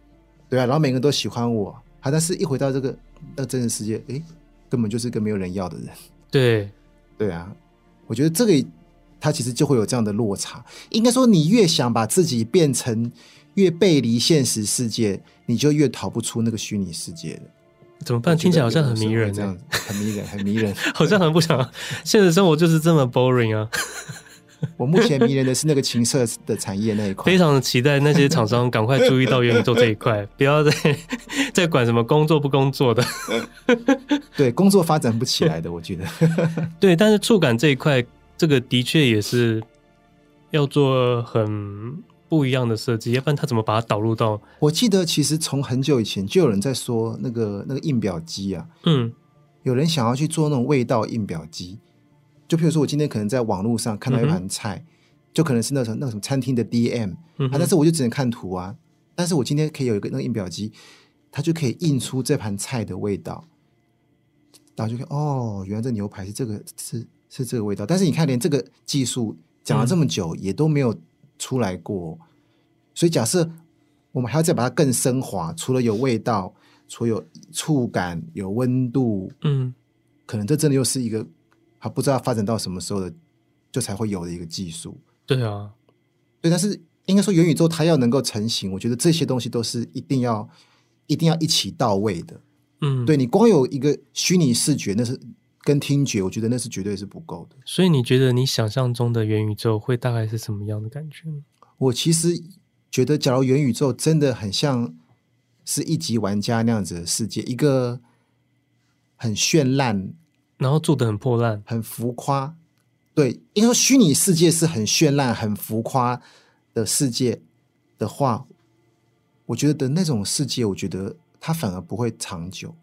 S1: 对
S2: 啊。然后每个人都喜欢我，好，但是一回到这个那真实世界，哎，根本就是个没有人要的人。
S1: 对，
S2: 对啊。我觉得这个他其实就会有这样的落差。应该说，你越想把自己变成越背离现实世界，你就越逃不出那个虚拟世界的。
S1: 怎么办？听起来好像很迷人，
S2: 这样子很迷人，很迷人，
S1: 好像很不想。现实生活就是这么 boring 啊！
S2: 我目前迷人的是那个情色的产业那一块，
S1: 非常的期待那些厂商赶快注意到元宇宙这一块，不要再再管什么工作不工作的。
S2: 对，工作发展不起来的，我觉得。
S1: 对，但是触感这一块，这个的确也是要做很。不一样的设计，要不然他怎么把它导入到？
S2: 我记得其实从很久以前就有人在说那个那个印表机啊，
S1: 嗯，
S2: 有人想要去做那种味道印表机，就譬如说我今天可能在网络上看到一盘菜，嗯、就可能是那种那种餐厅的 DM，嗯、啊，但是我就只能看图啊，但是我今天可以有一个那个印表机，它就可以印出这盘菜的味道，然后就看哦，原来这牛排是这个是是这个味道，但是你看连这个技术讲了这么久，也都没有。出来过，所以假设我们还要再把它更升华，除了有味道，除了有触感、有温度，
S1: 嗯，
S2: 可能这真的又是一个还不知道发展到什么时候的，就才会有的一个技术。
S1: 对啊，
S2: 对，但是应该说元宇宙它要能够成型，我觉得这些东西都是一定要一定要一起到位的。
S1: 嗯，
S2: 对，你光有一个虚拟视觉，那是。跟听觉，我觉得那是绝对是不够的。
S1: 所以你觉得你想象中的元宇宙会大概是什么样的感觉？
S2: 我其实觉得，假如元宇宙真的很像是一级玩家那样子的世界，一个很绚烂，
S1: 然后做的很破烂、
S2: 很浮夸。对，因为虚拟世界是很绚烂、很浮夸的世界的话，我觉得的那种世界，我觉得它反而不会长久。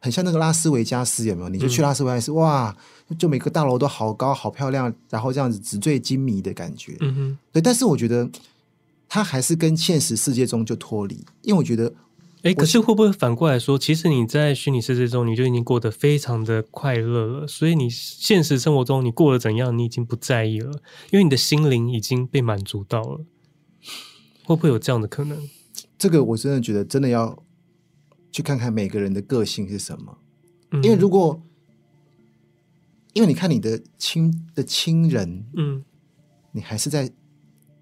S2: 很像那个拉斯维加斯，有没有？你就去拉斯维加斯，嗯、哇，就每个大楼都好高、好漂亮，然后这样子纸醉金迷的感觉。
S1: 嗯哼，
S2: 对。但是我觉得它还是跟现实世界中就脱离，因为我觉得，
S1: 哎，可是会不会反过来说，其实你在虚拟世界中你就已经过得非常的快乐了，所以你现实生活中你过得怎样，你已经不在意了，因为你的心灵已经被满足到了。会不会有这样的可能？
S2: 这个我真的觉得真的要。去看看每个人的个性是什么，
S1: 嗯、
S2: 因为如果，因为你看你的亲的亲人，
S1: 嗯，
S2: 你还是在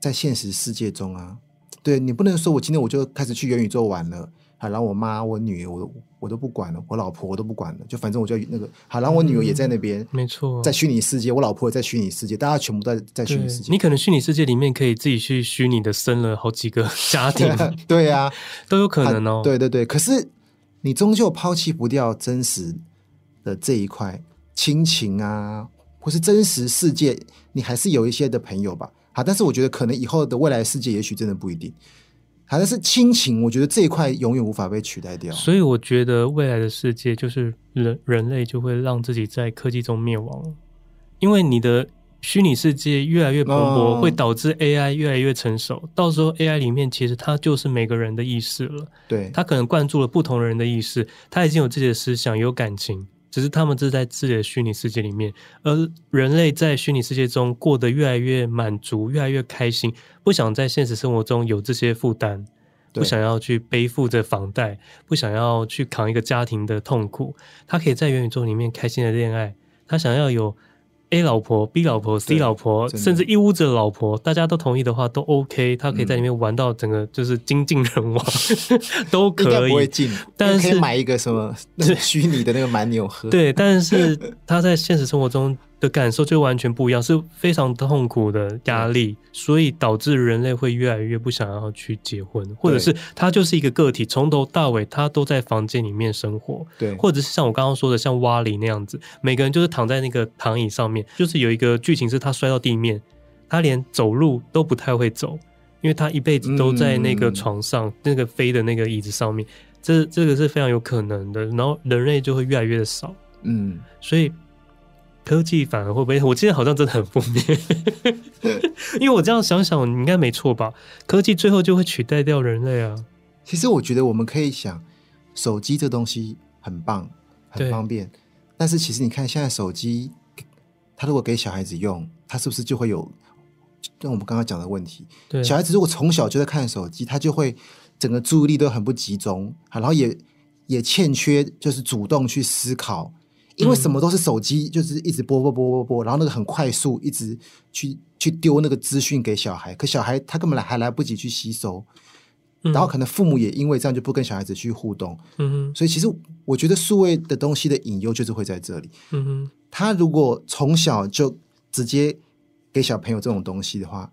S2: 在现实世界中啊，对，你不能说我今天我就开始去元宇宙玩了，好，然后我妈、我女儿，我我都不管了，我老婆我都不管了，就反正我就那个，好，然后我女儿也在那边，
S1: 没错，
S2: 在虚拟世界，我老婆也在虚拟世界，大家全部在在虚拟世界，
S1: 你可能虚拟世界里面可以自己去虚拟的生了好几个家庭，
S2: 对呀、啊，
S1: 都有可能哦，
S2: 对对对，可是。你终究抛弃不掉真实的这一块亲情啊，或是真实世界，你还是有一些的朋友吧。好，但是我觉得可能以后的未来世界，也许真的不一定。好，但是亲情，我觉得这一块永远无法被取代掉。
S1: 所以我觉得未来的世界，就是人人类就会让自己在科技中灭亡，因为你的。虚拟世界越来越蓬勃，哦、会导致 AI 越来越成熟。到时候 AI 里面其实它就是每个人的意识了。
S2: 对，
S1: 它可能灌注了不同人的意识，它已经有自己的思想、有感情，只是他们是在自己的虚拟世界里面。而人类在虚拟世界中过得越来越满足，越来越开心，不想在现实生活中有这些负担，不想要去背负着房贷，不想要去扛一个家庭的痛苦。他可以在元宇宙里面开心的恋爱，他想要有。A 老婆、B 老婆、C 老婆，甚至一屋子的老婆，大家都同意的话，都 OK。他可以在里面玩到整个就是精尽人亡，嗯、都可以。应该
S2: 不会进，但是可以买一个什么 虚拟的那个蛮牛喝。
S1: 对，但是他在现实生活中。的感受就完全不一样，是非常痛苦的压力，所以导致人类会越来越不想要去结婚，或者是他就是一个个体，从头到尾他都在房间里面生活，
S2: 对，
S1: 或者是像我刚刚说的，像蛙里那样子，每个人就是躺在那个躺椅上面，就是有一个剧情是他摔到地面，他连走路都不太会走，因为他一辈子都在那个床上，嗯、那个飞的那个椅子上面，这这个是非常有可能的，然后人类就会越来越少，
S2: 嗯，
S1: 所以。科技反而会不会？我记得好像真的很负面，因为我这样想想，你应该没错吧？科技最后就会取代掉人类啊。
S2: 其实我觉得我们可以想，手机这东西很棒，很方便。但是其实你看，现在手机，它如果给小孩子用，它是不是就会有？像我们刚刚讲的问题，对，小孩子如果从小就在看手机，他就会整个注意力都很不集中，然后也也欠缺就是主动去思考。因为什么都是手机，就是一直播播播播播，然后那个很快速，一直去去丢那个资讯给小孩，可小孩他根本来还来不及去吸收，然后可能父母也因为这样就不跟小孩子去互动，嗯哼，所以其实我觉得数位的东西的隐忧就是会在这里，嗯哼，他如果从小就直接给小朋友这种东西的话，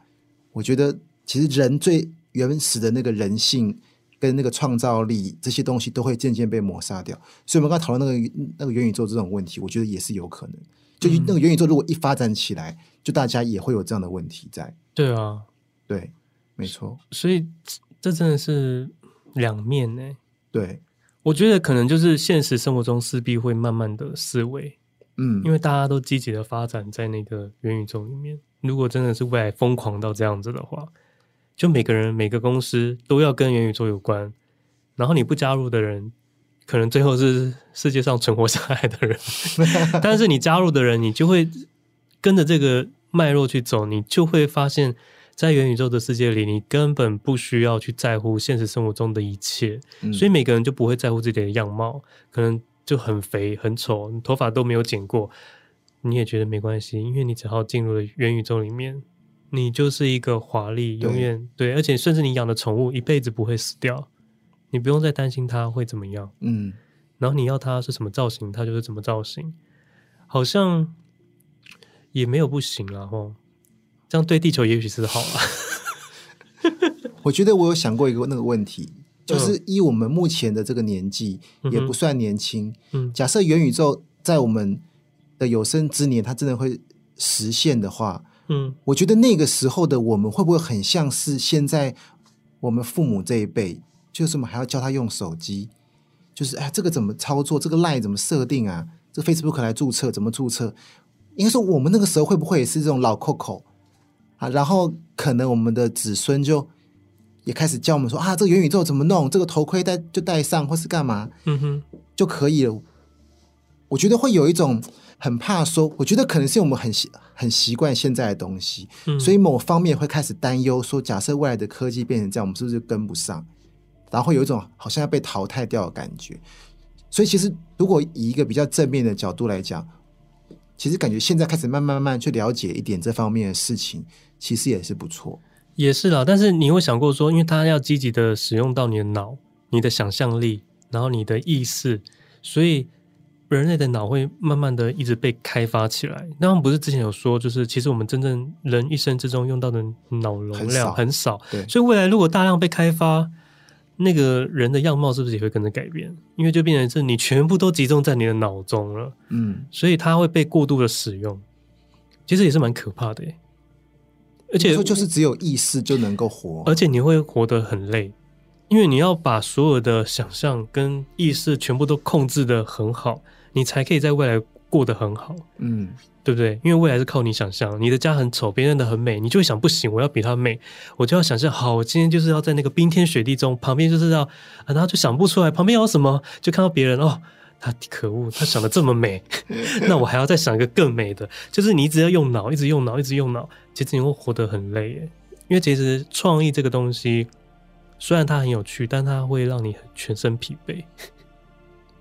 S2: 我觉得其实人最原始的那个人性。跟那个创造力这些东西都会渐渐被抹杀掉，所以我们刚才讨论那个那个元宇宙这种问题，我觉得也是有可能。就那个元宇宙如果一发展起来，就大家也会有这样的问题在。
S1: 对啊，
S2: 对，没错。
S1: 所以这真的是两面呢。
S2: 对，
S1: 我觉得可能就是现实生活中势必会慢慢的思维，嗯，因为大家都积极的发展在那个元宇宙里面。如果真的是未来疯狂到这样子的话。就每个人每个公司都要跟元宇宙有关，然后你不加入的人，可能最后是世界上存活下来的人。但是你加入的人，你就会跟着这个脉络去走，你就会发现，在元宇宙的世界里，你根本不需要去在乎现实生活中的一切。嗯。所以每个人就不会在乎自己的样貌，可能就很肥很丑，你头发都没有剪过，你也觉得没关系，因为你只要进入了元宇宙里面。你就是一个华丽，永远对，而且甚至你养的宠物一辈子不会死掉，你不用再担心它会怎么样。嗯，然后你要它是什么造型，它就是怎么造型，好像也没有不行啊吼。这样对地球也许是好了。
S2: 我觉得我有想过一个那个问题，就是以我们目前的这个年纪，也不算年轻。嗯，假设元宇宙在我们的有生之年，它真的会实现的话。嗯，我觉得那个时候的我们会不会很像是现在我们父母这一辈，就是我们还要教他用手机，就是哎，这个怎么操作？这个 line 怎么设定啊？这个 Facebook 来注册怎么注册？应该说我们那个时候会不会也是这种老 Coco 啊？然后可能我们的子孙就也开始教我们说啊，这个元宇宙怎么弄？这个头盔戴就戴上，或是干嘛？嗯哼，就可以了。我觉得会有一种。很怕说，我觉得可能是我们很习很习惯现在的东西，嗯，所以某方面会开始担忧说，假设未来的科技变成这样，我们是不是跟不上？然后会有一种好像要被淘汰掉的感觉。所以其实如果以一个比较正面的角度来讲，其实感觉现在开始慢慢慢慢去了解一点这方面的事情，其实也是不错。
S1: 也是啦，但是你会想过说，因为它要积极的使用到你的脑、你的想象力，然后你的意识，所以。人类的脑会慢慢的一直被开发起来。那我们不是之前有说，就是其实我们真正人一生之中用到的脑容量很少，
S2: 对。
S1: 所以未来如果大量被开发，那个人的样貌是不是也会跟着改变？因为就变成是你全部都集中在你的脑中了，嗯。所以它会被过度的使用，其实也是蛮可怕的。而且
S2: 说就是只有意识就能够活，
S1: 而且你会活得很累。因为你要把所有的想象跟意识全部都控制的很好，你才可以在未来过得很好，嗯，对不对？因为未来是靠你想象，你的家很丑，别人的很美，你就会想不行，我要比他美，我就要想象好，我今天就是要在那个冰天雪地中，旁边就是要，啊，然后就想不出来旁边有什么，就看到别人哦，他可恶，他想的这么美，那我还要再想一个更美的，就是你一直要用脑，一直用脑，一直用脑，其实你会活得很累耶，因为其实创意这个东西。虽然它很有趣，但它会让你全身疲惫，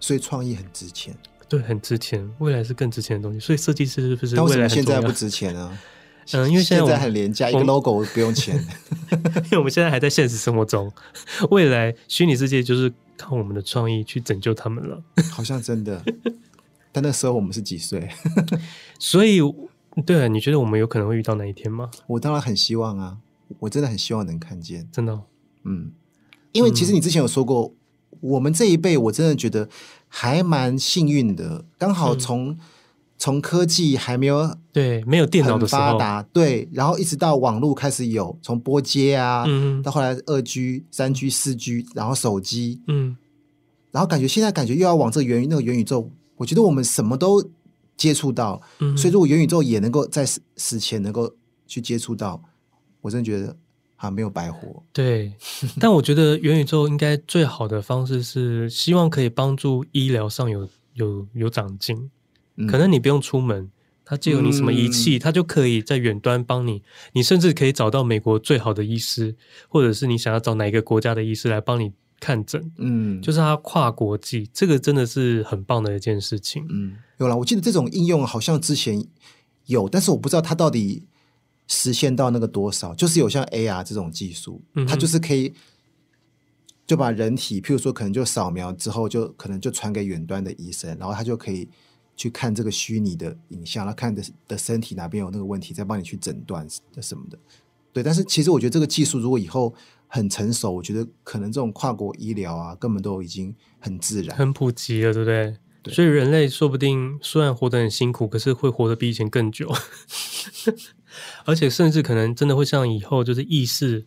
S2: 所以创意很值钱。
S1: 对，很值钱，未来是更值钱的东西。所以设计师是不是？
S2: 但为什么现在不值钱啊？
S1: 嗯，因为现在，
S2: 很廉价，一个 logo 不用钱。
S1: 因为我们现在还在现实生活中，未来虚拟世界就是靠我们的创意去拯救他们了。
S2: 好像真的，但那时候我们是几岁？
S1: 所以，对啊，你觉得我们有可能会遇到那一天吗？
S2: 我当然很希望啊，我真的很希望能看见。
S1: 真的哦，
S2: 嗯，因为其实你之前有说过。我们这一辈，我真的觉得还蛮幸运的，刚好从、嗯、从科技还没有
S1: 对没有电脑的发达，
S2: 对，然后一直到网络开始有，从拨接啊，嗯，到后来二 G、三 G、四 G，然后手机，嗯，然后感觉现在感觉又要往这个元那个元宇宙，我觉得我们什么都接触到，嗯，所以如果元宇宙也能够在死死前能够去接触到，我真的觉得。啊，没有白活。
S1: 对，但我觉得元宇宙应该最好的方式是，希望可以帮助医疗上有有有长进。嗯、可能你不用出门，它借由你什么仪器，嗯、它就可以在远端帮你。你甚至可以找到美国最好的医师，或者是你想要找哪一个国家的医师来帮你看诊。嗯，就是它跨国际，这个真的是很棒的一件事情。
S2: 嗯，有了，我记得这种应用好像之前有，但是我不知道它到底。实现到那个多少，就是有像 AR 这种技术，它就是可以就把人体，譬如说可能就扫描之后，就可能就传给远端的医生，然后他就可以去看这个虚拟的影像，然后看的的身体哪边有那个问题，再帮你去诊断的什么的。对，但是其实我觉得这个技术如果以后很成熟，我觉得可能这种跨国医疗啊，根本都已经很自然、
S1: 很普及了，对不对？对，所以人类说不定虽然活得很辛苦，可是会活得比以前更久。而且甚至可能真的会像以后就是意识，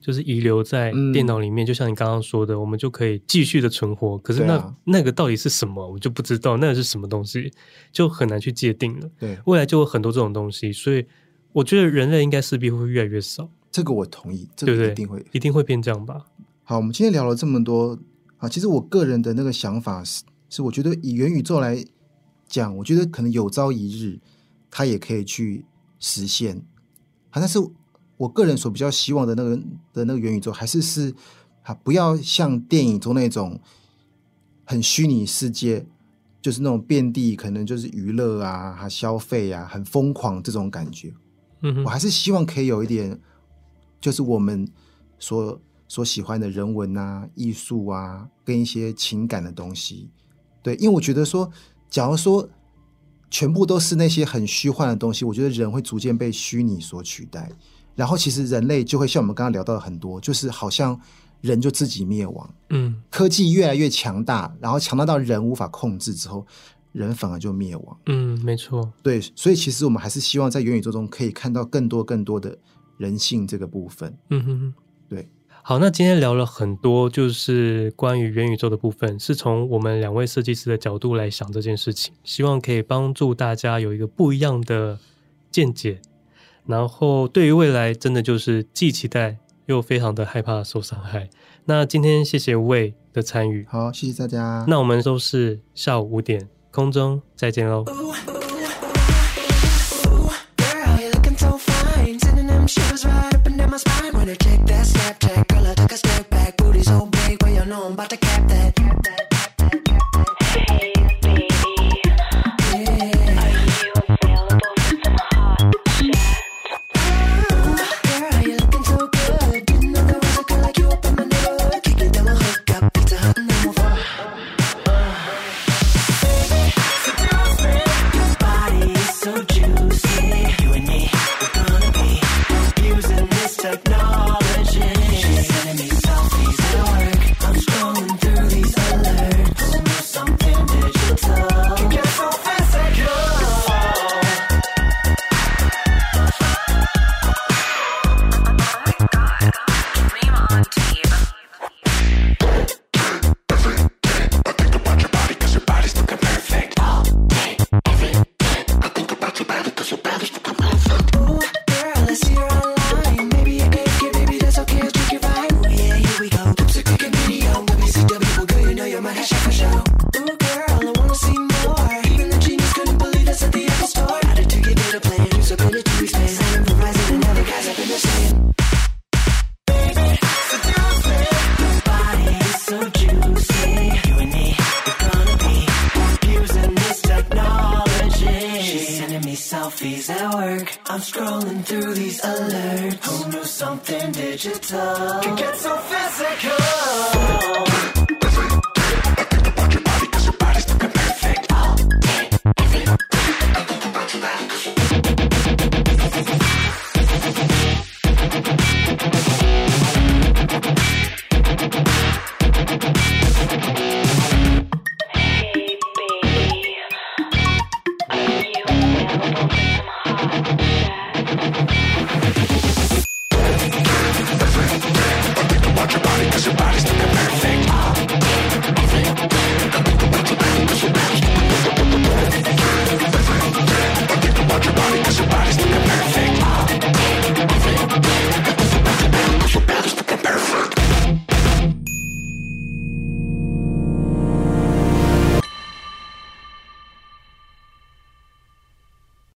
S1: 就是遗留在电脑里面，嗯、就像你刚刚说的，我们就可以继续的存活。可是那、啊、那个到底是什么，我就不知道那个是什么东西，就很难去界定了。
S2: 对，
S1: 未来就有很多这种东西，所以我觉得人类应该势必会越来越少。
S2: 这个我同意，这个一定
S1: 会一定会变这样吧。
S2: 好，我们今天聊了这么多啊，其实我个人的那个想法是，是我觉得以元宇宙来讲，我觉得可能有朝一日它也可以去。实现，好，但是我个人所比较希望的那个的那个元宇宙，还是是啊，不要像电影中那种很虚拟世界，就是那种遍地可能就是娱乐啊、还消费啊、很疯狂这种感觉。嗯，我还是希望可以有一点，就是我们所所喜欢的人文啊、艺术啊，跟一些情感的东西。对，因为我觉得说，假如说。全部都是那些很虚幻的东西，我觉得人会逐渐被虚拟所取代，然后其实人类就会像我们刚刚聊到的很多，就是好像人就自己灭亡。嗯，科技越来越强大，然后强大到人无法控制之后，人反而就灭亡。
S1: 嗯，没错。
S2: 对，所以其实我们还是希望在元宇宙中可以看到更多更多的人性这个部分。嗯哼哼，对。
S1: 好，那今天聊了很多，就是关于元宇宙的部分，是从我们两位设计师的角度来想这件事情，希望可以帮助大家有一个不一样的见解。然后对于未来，真的就是既期待又非常的害怕受伤害。那今天谢谢魏的参与，
S2: 好，谢谢大家。
S1: 那我们都是下午五点空中再
S3: 见喽。Ooh, ooh, ooh, girl, so big, well, you know I'm about to cap that.